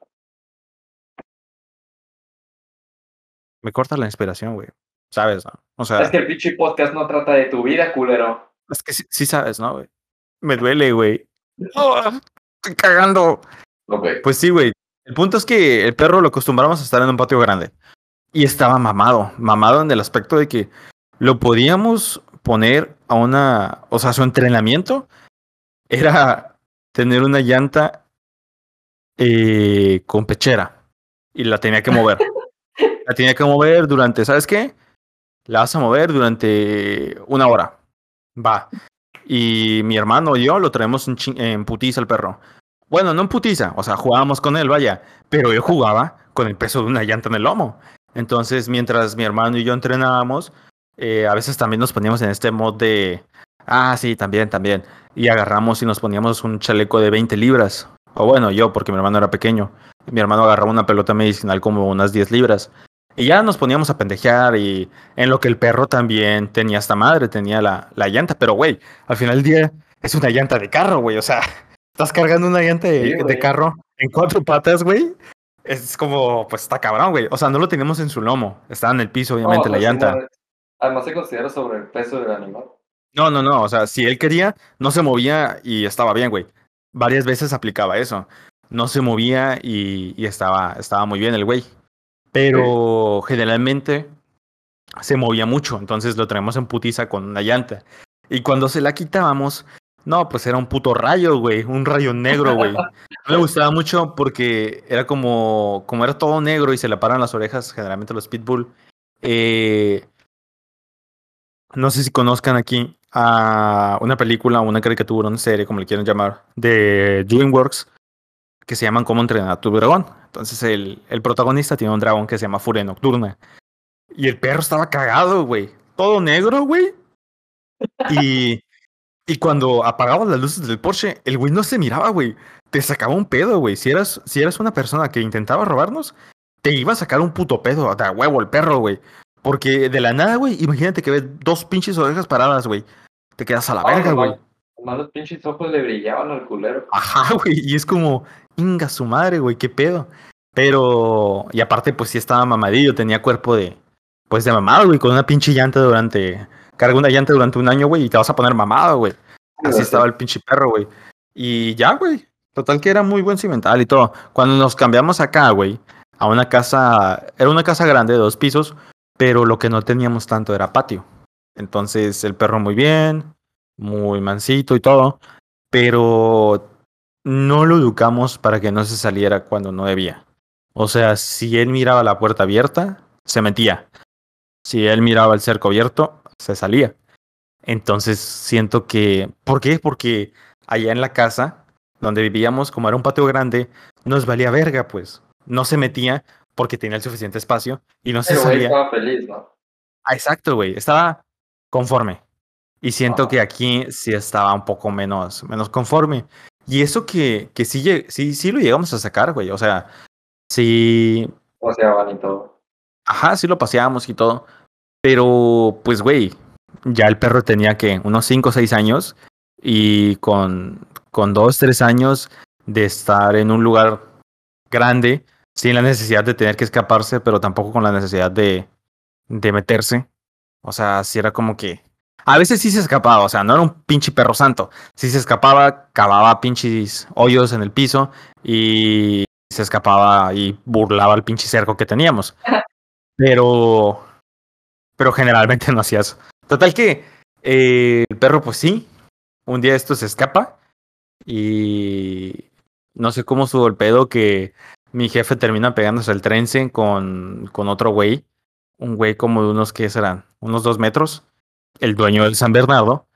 A: me corta la inspiración, güey. ¿Sabes? no? O sea,
B: Es que el pinche podcast no trata de tu vida, culero.
A: Es que sí, sí sabes, ¿no, güey? Me duele, güey. ¡Ah! estoy cagando. Pues sí, güey. El punto es que el perro lo acostumbramos a estar en un patio grande. Y estaba mamado, mamado en el aspecto de que lo podíamos poner a una, o sea, su entrenamiento era tener una llanta eh, con pechera y la tenía que mover. la tenía que mover durante, ¿sabes qué? La vas a mover durante una hora. Va. Y mi hermano y yo lo traemos en, putiza al perro. Bueno, no en putiza, o sea, jugábamos con él, vaya, pero él jugaba con el peso de una llanta en el lomo. Entonces, mientras mi hermano y yo entrenábamos, eh, a veces también nos poníamos en este mod de, ah, sí, también, también. Y agarramos y nos poníamos un chaleco de 20 libras. O bueno, yo, porque mi hermano era pequeño. Mi hermano agarraba una pelota medicinal como unas 10 libras. Y ya nos poníamos a pendejear y en lo que el perro también tenía esta madre, tenía la, la llanta. Pero, güey, al final del día es una llanta de carro, güey. O sea, estás cargando una llanta de, de carro en cuatro patas, güey. Es como, pues está cabrón, güey. O sea, no lo teníamos en su lomo. Estaba en el piso, obviamente, la llanta.
B: Además se considera sobre el peso del animal.
A: No, no, no. O sea, si él quería, no se movía y estaba bien, güey. Varias veces aplicaba eso. No se movía y, y estaba, estaba muy bien el güey. Pero generalmente se movía mucho. Entonces lo traemos en putiza con una llanta. Y cuando se la quitábamos, no, pues era un puto rayo, güey. Un rayo negro, güey. No me gustaba mucho porque era como, como era todo negro y se le paran las orejas, generalmente los pitbull. Eh, no sé si conozcan aquí a una película, una caricatura, una serie, como le quieran llamar, de DreamWorks, que se llaman Cómo entrenar a tu dragón. Entonces el, el protagonista tiene un dragón que se llama Furia Nocturna. Y el perro estaba cagado, güey. Todo negro, güey. Y, y cuando apagaba las luces del Porsche, el güey no se miraba, güey. Te sacaba un pedo, güey. Si eras, si eras una persona que intentaba robarnos, te iba a sacar un puto pedo. De huevo el perro, güey. Porque de la nada, güey, imagínate que ves dos pinches orejas paradas, güey. Te quedas a la verga, güey.
B: Más los pinches ojos le brillaban al culero.
A: Ajá, güey. Y es como, inga su madre, güey, qué pedo. Pero, y aparte, pues sí estaba mamadillo, tenía cuerpo de, pues de mamado, güey, con una pinche llanta durante, carga una llanta durante un año, güey, y te vas a poner mamado, güey. Así estaba el pinche perro, güey. Y ya, güey. Total que era muy buen cimental y todo. Cuando nos cambiamos acá, güey, a una casa, era una casa grande de dos pisos, pero lo que no teníamos tanto era patio. Entonces el perro muy bien, muy mansito y todo, pero no lo educamos para que no se saliera cuando no debía. O sea, si él miraba la puerta abierta, se metía. Si él miraba el cerco abierto, se salía. Entonces siento que... ¿Por qué? Porque allá en la casa donde vivíamos, como era un patio grande, nos valía verga, pues. No se metía porque tenía el suficiente espacio y no se salía.
B: estaba feliz, ¿no?
A: Ah, exacto, güey. Estaba conforme. Y siento que aquí sí estaba un poco menos, menos conforme. Y eso que, que sí, sí, sí lo llegamos a sacar, güey. O sea, sí.
B: Paseaban y todo.
A: Ajá, sí lo paseábamos y todo. Pero, pues, güey, ya el perro tenía que unos 5 o 6 años. Y con, con 2, 3 años de estar en un lugar grande, sin la necesidad de tener que escaparse, pero tampoco con la necesidad de, de meterse. O sea, si era como que. A veces sí se escapaba, o sea, no era un pinche perro santo. Sí se escapaba, cavaba pinches hoyos en el piso y se escapaba y burlaba el pinche cerco que teníamos. Pero. Pero generalmente no hacía eso. Total que eh, el perro, pues sí. Un día esto se escapa. Y no sé cómo estuvo el pedo que mi jefe termina pegándose el trence con, con otro güey. Un güey como de unos, ¿qué serán? Unos dos metros. El dueño del San Bernardo.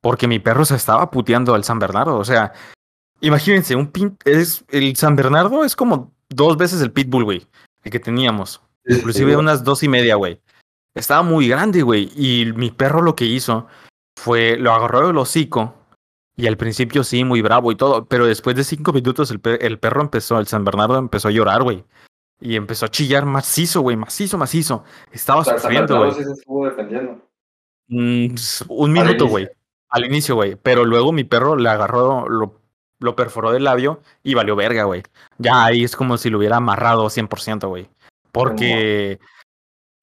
A: Porque mi perro se estaba puteando al San Bernardo. O sea, imagínense, un pin es, el San Bernardo es como dos veces el Pitbull, güey. El que teníamos. Inclusive unas dos y media, güey. Estaba muy grande, güey. Y mi perro lo que hizo fue, lo agarró del hocico y al principio sí, muy bravo y todo, pero después de cinco minutos el, el perro empezó, el San Bernardo empezó a llorar, güey. Y empezó a chillar macizo, güey, macizo, macizo. Estaba sufriendo, güey.
B: Sí se estuvo defendiendo.
A: Mm, un minuto, güey. Al inicio, güey. Pero luego mi perro le agarró, lo, lo perforó del labio y valió verga, güey. Ya ahí es como si lo hubiera amarrado 100%, güey. Porque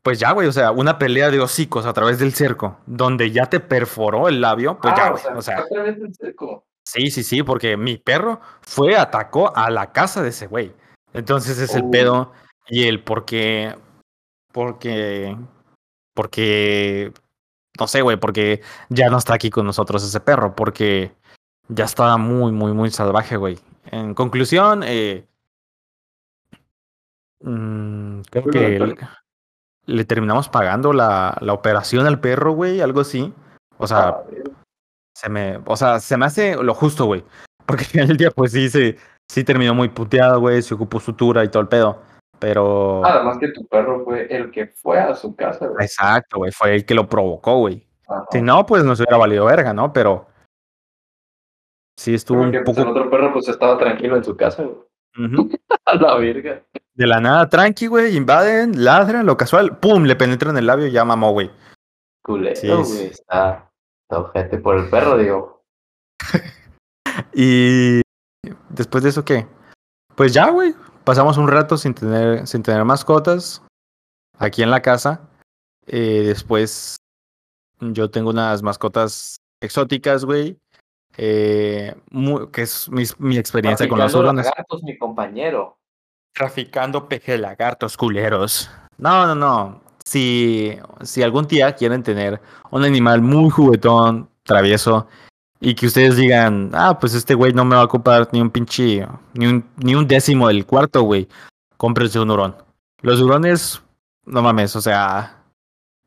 A: pues ya, güey, o sea, una pelea de hocicos a través del cerco, donde ya te perforó el labio, pues ya, ah, güey, o sea.
B: A través del cerco.
A: Sí, sí, sí, porque mi perro fue, atacó a la casa de ese güey. Entonces es el pedo oh. y el por qué porque, porque, no sé, güey, porque ya no está aquí con nosotros ese perro, porque ya estaba muy, muy, muy salvaje, güey. En conclusión, eh, mm, creo que le, le terminamos pagando la, la operación al perro, güey, algo así. O sea,
B: Ah,
A: se me, o sea, se me hace lo justo, güey. Porque al final del día, pues sí, se, sí terminó muy puteado, güey, se ocupó sutura y todo el pedo. Pero,
B: Además que tu perro fue el que fue a su casa, güey.
A: exacto, güey, fue el que lo provocó, güey.
B: Ajá.
A: Si no, pues nos hubiera valido verga, ¿no? Pero sí estuvo
B: Porque
A: un
B: pues, el
A: poco
B: otro perro pues estaba tranquilo en su casa, güey. A la verga.
A: de la nada tranqui, güey, invaden, ladran, lo casual, pum, le penetran el labio y ya mamó, güey.
B: Culero,
A: Sí,
B: güey.
A: sí.
B: Está, está ojete por el perro, digo.
A: Y después de eso, ¿qué? Pues ya, güey. Pasamos un rato sin tener, sin tener mascotas aquí en la casa. Eh, después yo tengo unas mascotas exóticas, güey. Eh, que es mi, mi experiencia con los
B: Traficando
A: hurones.
B: lagartos, mi compañero.
A: Traficando peje lagartos culeros. No, no, no. Si, si algún día quieren tener un animal muy juguetón, travieso, y que ustedes digan, ah, pues este güey no me va a ocupar ni un pinche, ni un, ni un décimo del cuarto, güey, cómprense un hurón. Los hurones, no mames, o sea,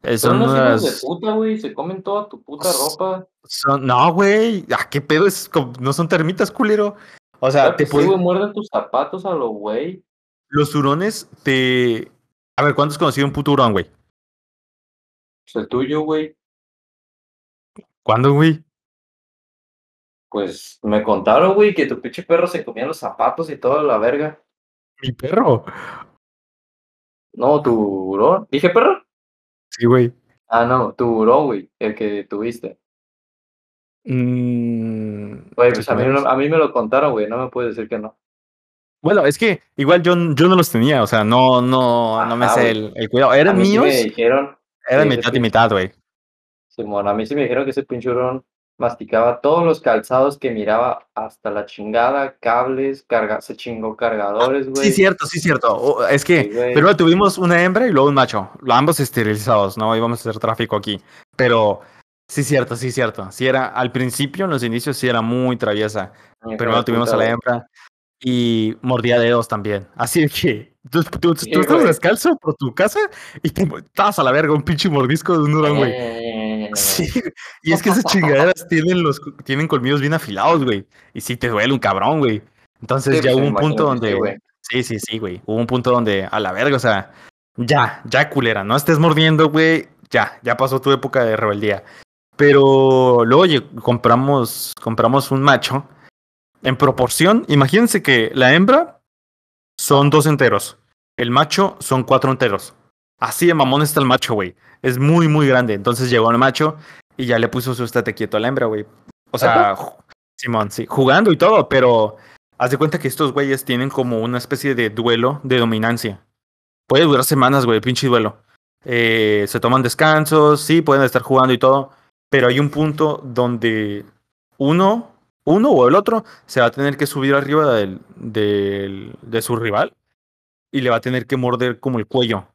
A: eh,
B: Son unos hijos de puta, güey. Se comen toda tu puta ropa.
A: Son, no, güey, ah, qué pedo, es como- no son termitas, culero. O sea,
B: Claro
A: te
B: sí,
A: pueden-
B: güey, muerden tus zapatos a lo güey.
A: los hurones te... A ver, ¿cuándo has conocido un puto hurón, güey?
B: Pues el tuyo, güey.
A: ¿Cuándo, güey?
B: Pues me contaron, güey, que tu pinche perro se comía los zapatos y toda la verga.
A: Mi perro.
B: No, tu hurón. ¿Dije perro?
A: Sí, güey.
B: Ah, no, tu hurón, güey. El que tuviste.
A: Mm,
B: Güey,
A: sí,
B: pues a mí, a me lo contaron, güey. No me puedes decir que no.
A: Bueno, es que igual yo, yo no los tenía, o sea, no, no, no me sé el, el cuidado. Eran
B: mí sí
A: míos,
B: me dijeron,
A: eran
B: sí,
A: mitad y mitad, güey.
B: Simón, a mí sí me dijeron que ese pinche hurón masticaba todos los calzados que miraba hasta la chingada, cables, carga, se chingó cargadores, güey.
A: Sí, cierto, sí, cierto. O- es que
B: Sí,
A: primero tuvimos una hembra y luego un macho, ambos esterilizados, ¿no? Íbamos a hacer tráfico aquí. Pero sí, cierto, sí, cierto. Sí era, al principio, en los inicios, sí era muy traviesa. Primero
B: de
A: tuvimos a la hembra y mordía dedos también. Así que tú, tú,
B: Sí,
A: tú estabas
B: güey.
A: descalzo por tu casa y te estabas a la verga, un pinche mordisco de un hurón, güey. Sí, y es que esas chingaderas tienen los tienen colmillos bien afilados, güey. Y sí te duele un cabrón, güey. Entonces
B: Sí,
A: ya
B: pues,
A: hubo un punto donde.
B: güey.
A: Sí, sí, sí, güey. Hubo un punto donde, a la verga, o sea, ya, ya culera, no estés mordiendo, güey. Ya, ya pasó tu época de rebeldía. Pero luego lle- compramos, compramos un macho. En proporción, imagínense que la hembra son dos enteros. El macho son cuatro enteros. Así de mamón está el macho, güey. Es muy, muy grande. Entonces llegó el macho y ya le puso su estate quieto a la hembra, güey. O sea, Simón, sí, jugando y todo, pero haz de cuenta que estos güeyes tienen como una especie de duelo de dominancia. Puede durar semanas, güey, el pinche duelo. Eh, se toman descansos, sí, pueden estar jugando y todo, pero hay un punto donde uno, uno o el otro se va a tener que subir arriba del, del- de su rival y le va a tener que morder como el cuello.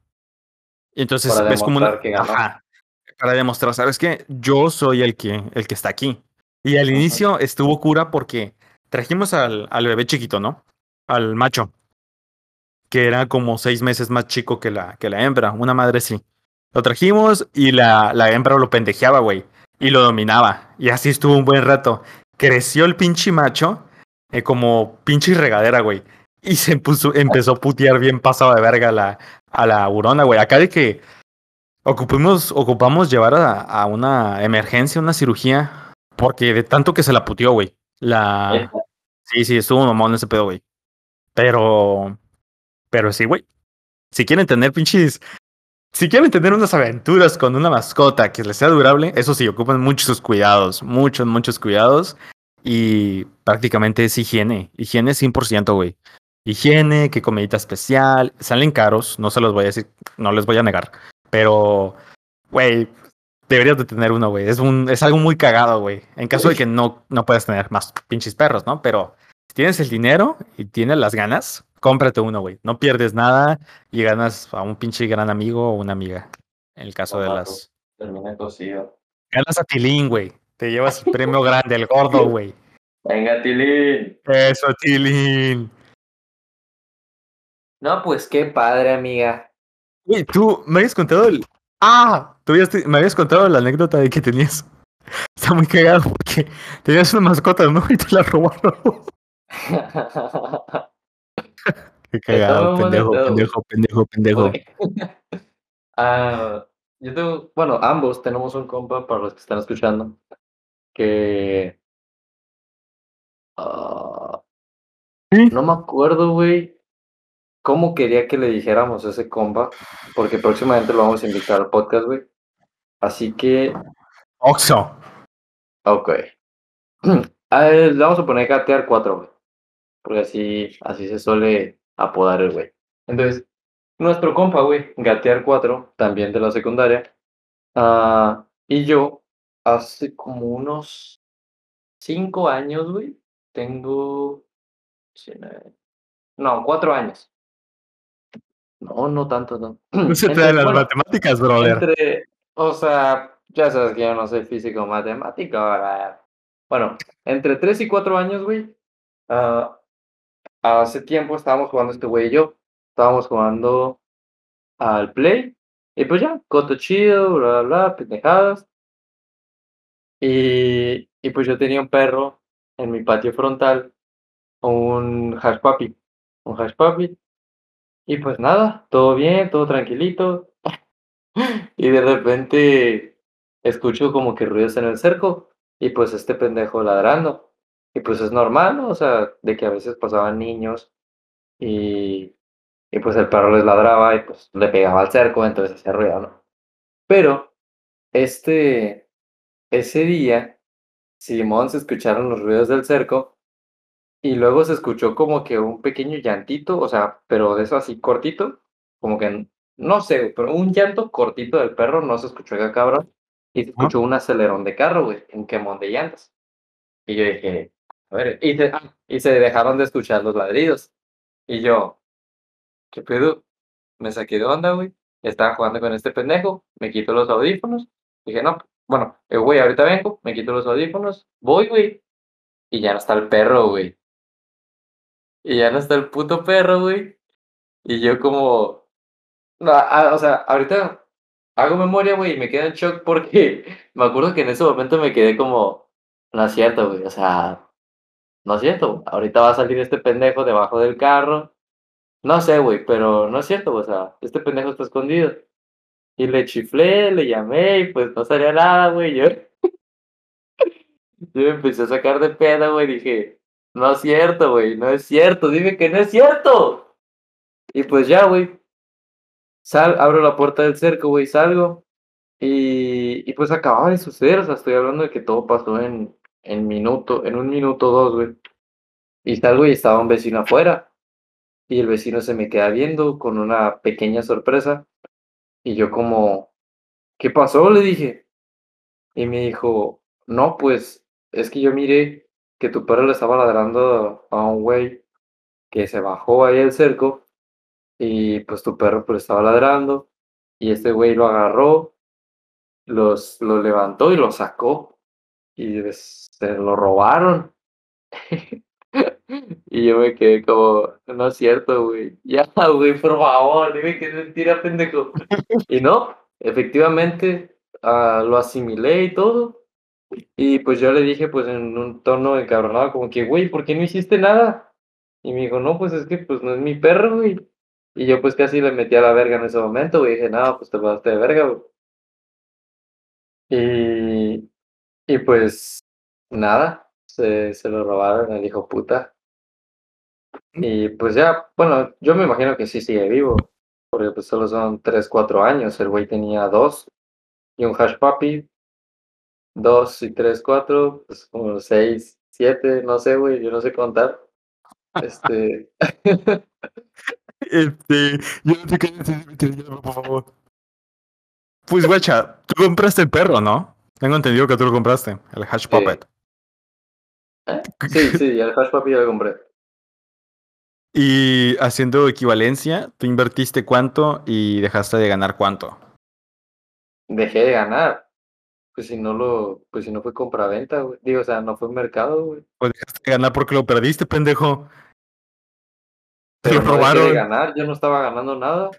A: Y entonces
B: Para
A: ves como una,
B: que
A: ajá, para demostrar, sabes que yo soy el que el que está aquí. Y al inicio estuvo cura porque trajimos al, al bebé chiquito, ¿no? Al macho, que era como seis meses más chico que la, que la hembra, una madre sí. Lo trajimos y la, la hembra lo pendejeaba, güey, y lo dominaba. Y así estuvo un buen rato. Creció el pinche macho eh, como pinche regadera, güey. Y se puso, empezó a putear bien pasado de verga a la, a la hurona, güey. Acá de que ocupamos, ocupamos llevar a, a una emergencia, una cirugía, porque de tanto que se la puteó, güey. La... Sí, sí, estuvo mamón ese pedo, güey. Pero, pero sí, güey. Si quieren tener pinches, si quieren tener unas aventuras con una mascota que les sea durable, eso sí, ocupan muchos cuidados, muchos, muchos cuidados. Y prácticamente es higiene, higiene 100%, güey. Higiene, que comidita especial, salen caros, no se los voy a decir, no les voy a negar. Pero, güey, deberías de tener uno, güey. Es, un, es algo muy cagado, güey. En caso de que no, no puedas tener más pinches perros, ¿no? Pero si tienes el dinero y tienes las ganas, cómprate uno, güey. No pierdes nada y ganas a un pinche gran amigo o una amiga. En el caso de las.
B: Termina cocido.
A: Ganas a Tilín, güey. Te llevas el premio grande, el gordo, güey.
B: Venga, Tilín.
A: Eso, Tilín.
B: No, pues qué padre, amiga.
A: Güey, tú me habías contado el. ¡Ah! Tú me habías contado la anécdota de que tenías. Está muy cagado porque tenías una mascota, ¿no? Y te la robaron. Qué cagado, pendejo, pendejo, pendejo, pendejo,
B: ah, yo tengo, bueno, ambos tenemos un compa para los que están escuchando que ah, no me acuerdo, güey, cómo quería que le dijéramos a ese compa, porque próximamente lo vamos a invitar al podcast, güey. Así que.
A: Oxo.
B: Ok. le vamos a poner gatear 4, güey. Porque así, así se suele apodar el güey. Entonces, nuestro compa, güey, Gatear 4, también de la secundaria, uh, y yo, hace como unos 5 años, güey, tengo... No, 4 años. No, no tanto, no.
A: No se te dan las matemáticas, brother.
B: o sea, ya sabes que yo no soy físico matemático. Bueno, entre 3 y 4 años, güey, uh, hace tiempo estábamos jugando este güey y yo. Estábamos jugando al Play. Y pues ya, coto chido, bla, bla, bla, pendejadas. Y, y pues yo tenía un perro en mi patio frontal, un hash puppy, un hash puppy. Y pues nada, todo bien, todo tranquilito. y de repente escucho como que ruidos en el cerco y pues este pendejo ladrando. Y pues es normal, ¿no? O sea, de que a veces pasaban niños y, y pues el perro les ladraba y pues le pegaba al cerco, entonces hacía ruido, ¿no? Pero este, ese día, Simón se escucharon los ruidos del cerco y luego se escuchó como que un pequeño llantito, o sea, pero de eso así cortito, como que, no sé, pero un llanto cortito del perro, no se escuchó acá, cabrón, y se escuchó un acelerón de carro, güey, un quemón de llantas. Y yo dije, a ver, y, se, ah, y se dejaron de escuchar los ladridos. Y yo, ¿qué pedo? Me saqué de onda, güey. Estaba jugando con este pendejo, me quito los audífonos. Dije, no, bueno, eh, güey, ahorita vengo, me quito los audífonos, voy, güey. Y ya no está el perro, güey. Y ya no está el puto perro, güey. Y yo como... Ah, o sea, ahorita hago memoria, güey, y me quedo en shock porque me acuerdo que en ese momento me quedé como... No es cierto, güey. O sea, no es cierto, ahorita va a salir este pendejo debajo del carro. No sé, güey, pero no es cierto, o sea, este pendejo está escondido. Y le chiflé, le llamé y pues no salía nada, güey. Yo, yo me empecé a sacar de peda, güey, dije, no es cierto, güey, no es cierto, dime que no es cierto. Y pues ya, güey, sal, abro la puerta del cerco, güey, salgo. Y, y pues acababa de suceder, o sea, estoy hablando de que todo pasó en en minuto, en un minuto dos, güey. Y salgo y estaba un vecino afuera. Y el vecino se me queda viendo con una pequeña sorpresa. Y yo como, ¿qué pasó? Le dije. Y me dijo, no, pues es que yo miré que tu perro le estaba ladrando a un güey que se bajó ahí el cerco. Y pues tu perro pues estaba ladrando. Y este güey lo agarró, los, lo levantó y lo sacó y se lo robaron. y yo me quedé como, no es cierto, güey. Ya, güey, por favor, dime que es mentira, pendejo. y no, efectivamente, uh, lo asimilé y todo. Y pues yo le dije, pues en un tono encabronado, como que, güey, ¿por qué no hiciste nada? Y me dijo, no, pues es que pues no es mi perro, güey. Y yo pues casi le metí a la verga en ese momento, güey. Dije, no, pues te pasaste de verga, güey. Y, y pues nada, se, se lo robaron el hijo puta. Y pues ya, bueno, yo me imagino que sí sigue vivo, porque pues solo son 3, 4 años, el güey tenía dos y un hash puppy, 2 y 3, 4, pues como 6, 7, no sé, güey, yo no sé contar. Este...
A: este, yo no sé qué decir, por favor. Pues guacha, tú compraste el perro, ¿no? Tengo entendido que tú lo compraste, el Hash Puppet.
B: ¿Eh? Sí, sí, el Hash Puppet yo lo compré.
A: Y haciendo equivalencia, tú invertiste cuánto y dejaste de ganar cuánto.
B: Dejé de ganar. Pues si no lo, pues si no fue compra-venta, güey. Digo, o sea, no fue mercado, güey.
A: Pues dejaste de ganar porque lo perdiste, pendejo. Te
B: Pero
A: lo
B: no dejé de
A: robaron.
B: ganar, yo no estaba ganando nada.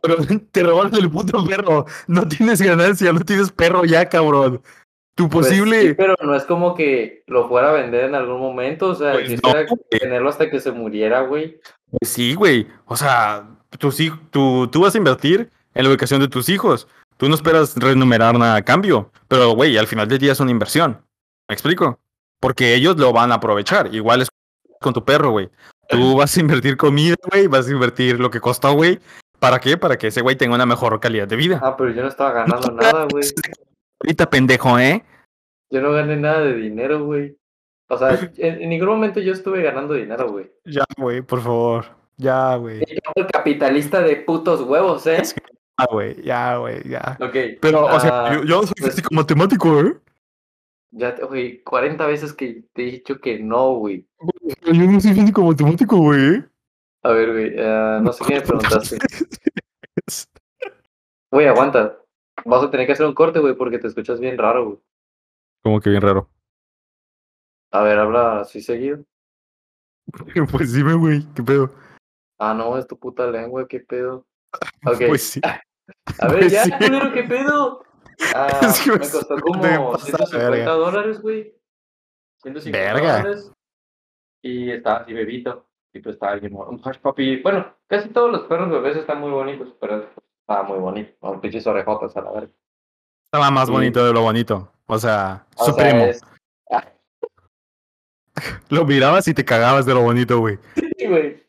A: Pero te robaron el puto perro. No tienes ganancia, no tienes perro ya, cabrón. Tu
B: Pues
A: posible.
B: sí, pero no es como que lo fuera a vender en algún momento, o sea,
A: Pues
B: quisiera
A: no,
B: tenerlo hasta que se muriera, güey.
A: Pues sí, güey. O sea, hij- tú, tú vas a invertir en la educación de tus hijos. Tú no esperas renumerar nada a cambio. Pero, güey, al final del día es una inversión. ¿Me explico? Porque ellos lo van a aprovechar. Igual es con tu perro, güey. Tú vas a invertir comida, güey. Vas a invertir lo que costó, güey. ¿Para qué? Para que ese güey tenga una mejor calidad de vida.
B: Ah, pero yo no estaba ganando nada, güey.
A: Ahorita, pendejo, ¿eh?
B: Yo no gané nada de dinero, güey. O sea, en, en ningún momento yo estuve ganando dinero, güey.
A: Ya, güey, por favor. Ya, güey.
B: El capitalista de putos huevos, ¿eh?
A: Ya, güey. Ya, güey. Ya.
B: Ok.
A: Pero, o sea,
B: ah,
A: yo, yo soy
B: pues-
A: físico matemático, ¿eh?
B: Ya, te- güey, 40 veces que te he dicho que no, güey.
A: Yo no soy físico matemático, güey.
B: A ver, güey, ah, no sé qué me preguntaste. Güey, aguanta. Vas a tener que hacer un corte, güey, porque te escuchas bien raro, güey.
A: Como que bien raro.
B: A ver, habla así seguido.
A: Pues dime, güey, ¿qué pedo?
B: Ah, no, es tu puta lengua, qué pedo. Ok,
A: Pues sí.
B: a ver,
A: pues
B: ya,
A: sí.
B: culero, qué pedo. Ah,
A: Es que
B: me
A: me
B: costó como
A: pasar,
B: 150
A: verga.
B: dólares, güey. 150
A: Verga.
B: dólares. Y estaba así bebito. Y pues estaba bien un hush puppy. Bueno, casi todos los perros bebés están muy bonitos, pero estaba muy bonito. Con pinches orejotas a la verga.
A: Estaba más
B: Sí.
A: bonito de lo bonito. O sea,
B: O
A: su
B: sea,
A: primo.
B: es-
A: Lo mirabas y te cagabas de lo bonito, güey.
B: Sí, güey.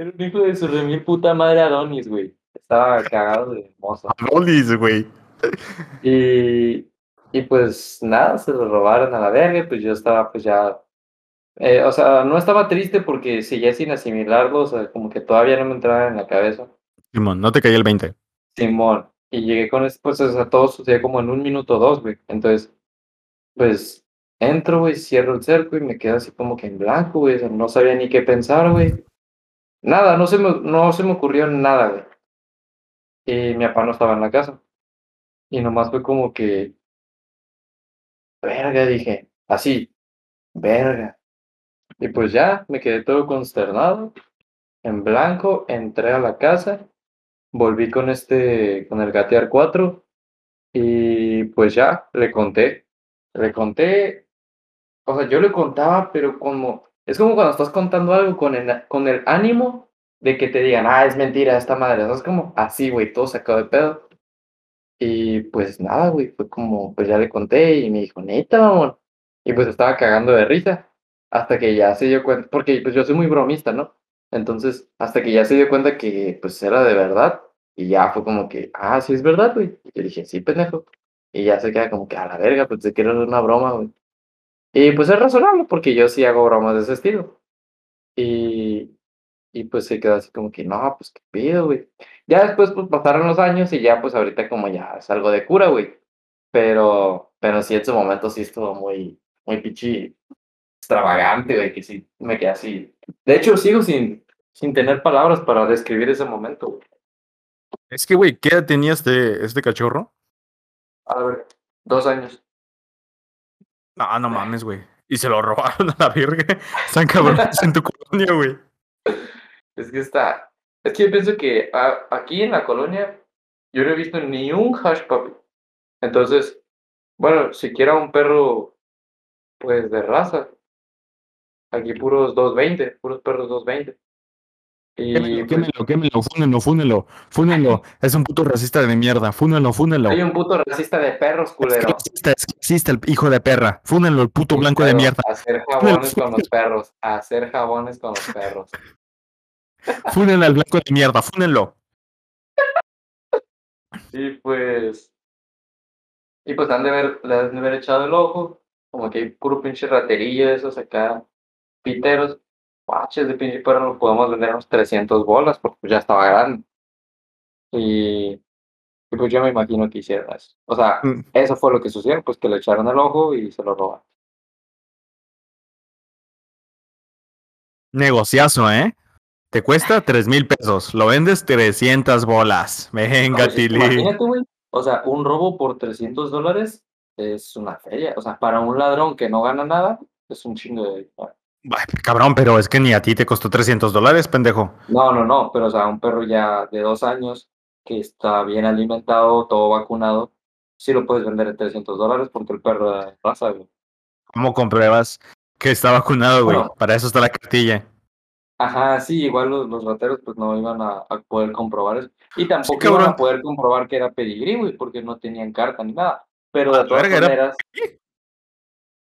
B: Era un hijo de su remil puta madre Adonis, güey. Estaba cagado de hermoso.
A: Adonis, güey.
B: Y, y pues nada, se lo robaron a la verga, pues yo estaba pues ya, eh, o sea, no estaba triste porque seguía sin asimilarlo, o sea, como que todavía no me entraba en la cabeza.
A: Simón, no te caí el 20.
B: Simón, y llegué con esto, pues o sea, todo sucedió como en un minuto o dos, güey. Entonces, pues entro, güey, cierro el cerco y me quedo así como que en blanco, güey, o sea, no sabía ni qué pensar, güey. Nada, no se me, no se me ocurrió nada. Y mi papá no estaba en la casa. Y nomás fue como que, verga, dije, así, verga. Y pues ya, me quedé todo consternado, en blanco, entré a la casa, volví con este, con el gatear 4 y pues ya, le conté, le conté, o sea, yo le contaba, pero como, es como cuando estás contando algo con el, con el ánimo de que te digan, ah, es mentira esta madre, ¿sabes? Como así, güey, todo sacado de pedo. Y pues nada, güey, fue como, pues ya le conté y me dijo, neta, mamón. Y pues estaba cagando de risa. Hasta que ya se dio cuenta, porque pues yo soy muy bromista, ¿no? Entonces, hasta que ya se dio cuenta que pues era de verdad. Y ya fue como que, ah, sí es verdad, güey. Y yo dije, sí, pendejo. Y ya se queda como que a la verga, pues se quiere hacer una broma, güey. Y pues es razonable, porque yo sí hago bromas de ese estilo. Y, y pues se quedó así como que, no, pues qué pido, güey. Ya después pues pasaron los años y ya pues ahorita como ya es algo de cura, güey. Pero, pero sí en su momento sí estuvo muy, muy pichi extravagante, güey, que sí me quedé así. De hecho, sigo sin, sin tener palabras para describir ese momento, güey.
A: Es que, güey, ¿qué edad tenía este, este cachorro?
B: A ver, dos años.
A: No, no mames, güey. Y se lo robaron a la verga. Están cabrones en tu colonia, güey.
B: Es que está. Es que yo pienso que a- aquí en la colonia yo no he visto ni un hash puppy. Entonces, bueno, siquiera un perro, pues de raza. Aquí puros 220, puros perros 220. Y
A: Quémelo, quémelo, quémelo, fúnenlo, fúnenlo, fúnenlo. Es un puto racista de mierda. Fúnenlo, fúnenlo.
B: hay un puto racista de perros,
A: Es
B: culero.
A: clasista, es clasista el hijo de perra. Fúnenlo, el puto blanco de mierda.
B: Hacer jabones con los perros. Hacer jabones con los perros.
A: Fúnenlo al blanco de mierda, fúnenlo.
B: Y pues. Y pues han de haber, le han de haber echado el ojo. Como que hay puro pinche raterillo de esos acá. Piteros. Paches de pinche perro lo podemos vender unos 300 bolas porque pues ya estaba grande. Y, y pues yo me imagino que hicieron eso. O sea,
A: Mm.
B: eso fue lo que sucedió, pues que le echaron el ojo y se lo robaron.
A: Negociazo, ¿eh? Te cuesta tres mil pesos. Lo vendes 300 bolas. Venga, Tilly.
B: Imagínate, güey. O sea, un robo por 300 dólares es una feria. O sea, para un ladrón que no gana nada, es un chingo de.
A: Cabrón, pero es que ni a ti te costó 300 dólares, pendejo.
B: No, no, no. Pero, o sea, un perro ya de dos años que está bien alimentado, todo vacunado, sí lo puedes vender en 300 dólares porque el perro de raza, güey.
A: ¿Cómo compruebas que está vacunado, güey?
B: Bueno.
A: Para eso está la cartilla.
B: Ajá, sí, igual los, los rateros pues no iban a, a poder comprobar eso. Y tampoco iban a poder comprobar que era pedigrí, güey, porque no tenían carta ni nada. Pero de
A: Ah,
B: todas
A: era
B: maneras.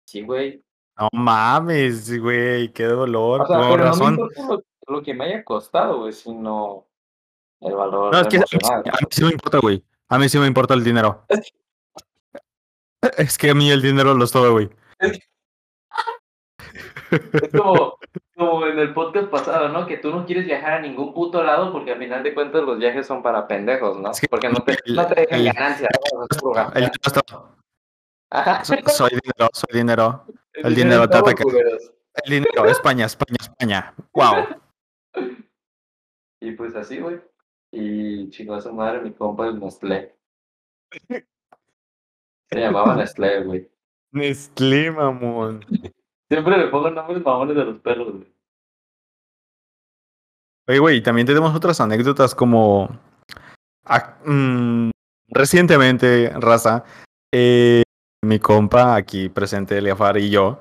B: Sí, güey.
A: No mames, güey, qué dolor.
B: O sea, no me
A: razón.
B: importa lo, lo que me haya costado, güey, sino el valor
A: No, es que a mí, a mí sí me importa, güey. A mí sí me importa el dinero. Es que a mí el dinero lo es todo, güey.
B: Es como, como en el podcast pasado, ¿no? Que tú no quieres viajar a ningún puto lado porque al final de cuentas los viajes son para pendejos, ¿no?
A: Es que
B: Porque no te,
A: el-
B: no te dejan
A: el-
B: ganancias, ¿no?
A: El todo.
B: Ajá.
A: So- Soy dinero, soy dinero. El dinero te
B: estamos
A: ataca.
B: culeros.
A: El dinero, España, España, España. Wow.
B: Y pues así, güey. Y chingó a su madre mi compa el Nestlé. Se llamaba Nestlé, güey.
A: Nestlé, mamón.
B: Siempre le pongo nombres mamones de los perros, güey.
A: Oye, güey, y también tenemos otras anécdotas como. ah, mm, recientemente, raza, eh, mi compa aquí presente, Eliafar y yo,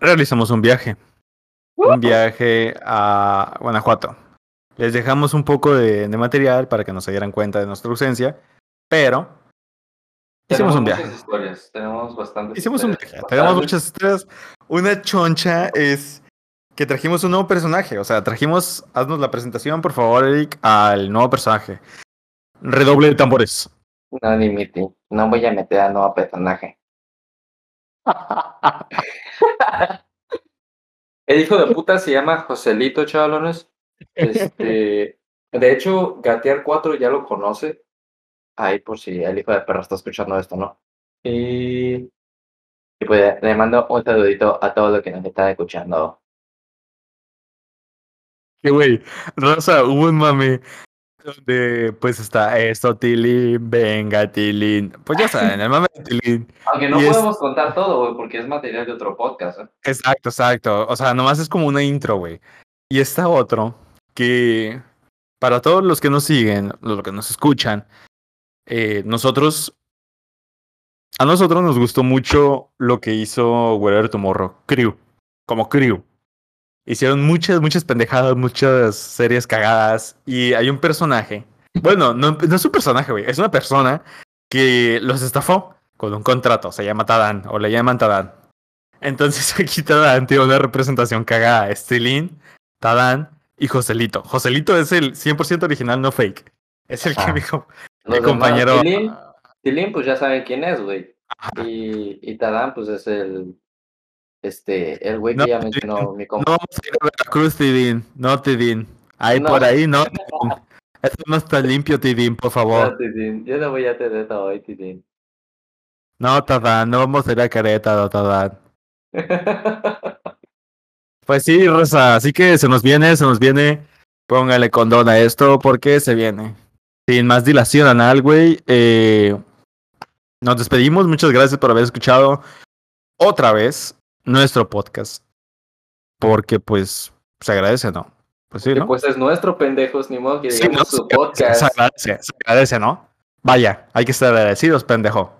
A: realizamos un viaje. Un viaje a Guanajuato. Les dejamos un poco de, de material para que no se dieran cuenta de nuestra ausencia, pero hicimos
B: Tenemos
A: un
B: muchas
A: viaje.
B: historias, tenemos bastantes
A: Hicimos un viaje.
B: que
A: Tenemos muchas historias. Una choncha es que trajimos un nuevo personaje. O sea, trajimos. Haznos la presentación, por favor, Eric, al nuevo personaje. Redoble de tambores.
B: güey. No, voy a meter a nuevo personaje. El hijo de puta se llama Joselito, chavalones. Este, de hecho, Gatear 4 ya lo conoce. Ahí por si el hijo de perra está escuchando esto, ¿no? Y, y pues le mando un saludito a todos los que nos están escuchando.
A: Que güey, Rosa, hubo un mame donde pues está esto, Tilín, venga, Tilín. Pues ya saben, el mame de Tilín.
B: Aunque no
A: Y es-
B: podemos contar todo, güey, porque es material de otro podcast. ¿eh?
A: Exacto, exacto. O sea, nomás es como una intro, güey. Y está otro que para todos los que nos siguen, los que nos escuchan, eh, nosotros, a nosotros nos gustó mucho lo que hizo Wherever Tomorrow, Crew, como Crew. Hicieron muchas, muchas pendejadas, muchas series cagadas. Y hay un personaje. Bueno, no, no es un personaje, güey. Es una persona que los estafó con un contrato. Se llama Tadán o le llaman Tadán. Entonces aquí Tadán tiene una representación cagada. Estelín, Tadán y Joselito. Joselito es el 100% original, no fake. Es el que
B: Ajá.
A: mi, com-
B: Los
A: mi compañero...
B: Tilín, pues ya saben quién es, güey. Y, y Tadán, pues es el. Este, el güey que
A: No,
B: ya
A: Tilín,
B: mencionó mi
A: No
B: compa.
A: vamos a ir a Veracruz, Tidín. No, Tidín. Ahí
B: No.
A: por ahí, no. Tidín. Eso no está limpio, Tidín, por
B: No,
A: favor.
B: Tilín, yo no voy a tener hoy, Tilín.
A: No, Tadán, no vamos a ir a Querétaro, Tadán. Pues sí, Rosa, así que se nos viene, se nos viene. Póngale condón a esto porque se viene. Sin más dilación anal, güey. Eh, nos despedimos. Muchas gracias por haber escuchado otra vez nuestro podcast. Porque, pues, se agradece, ¿no? Pues sí, ¿no?
B: pues es nuestro pendejos, ni modo que
A: Sí,
B: digamos
A: ¿no?
B: su
A: Se-
B: podcast.
A: Se agradece, se agradece, ¿no? Vaya, hay que estar agradecidos, pendejo.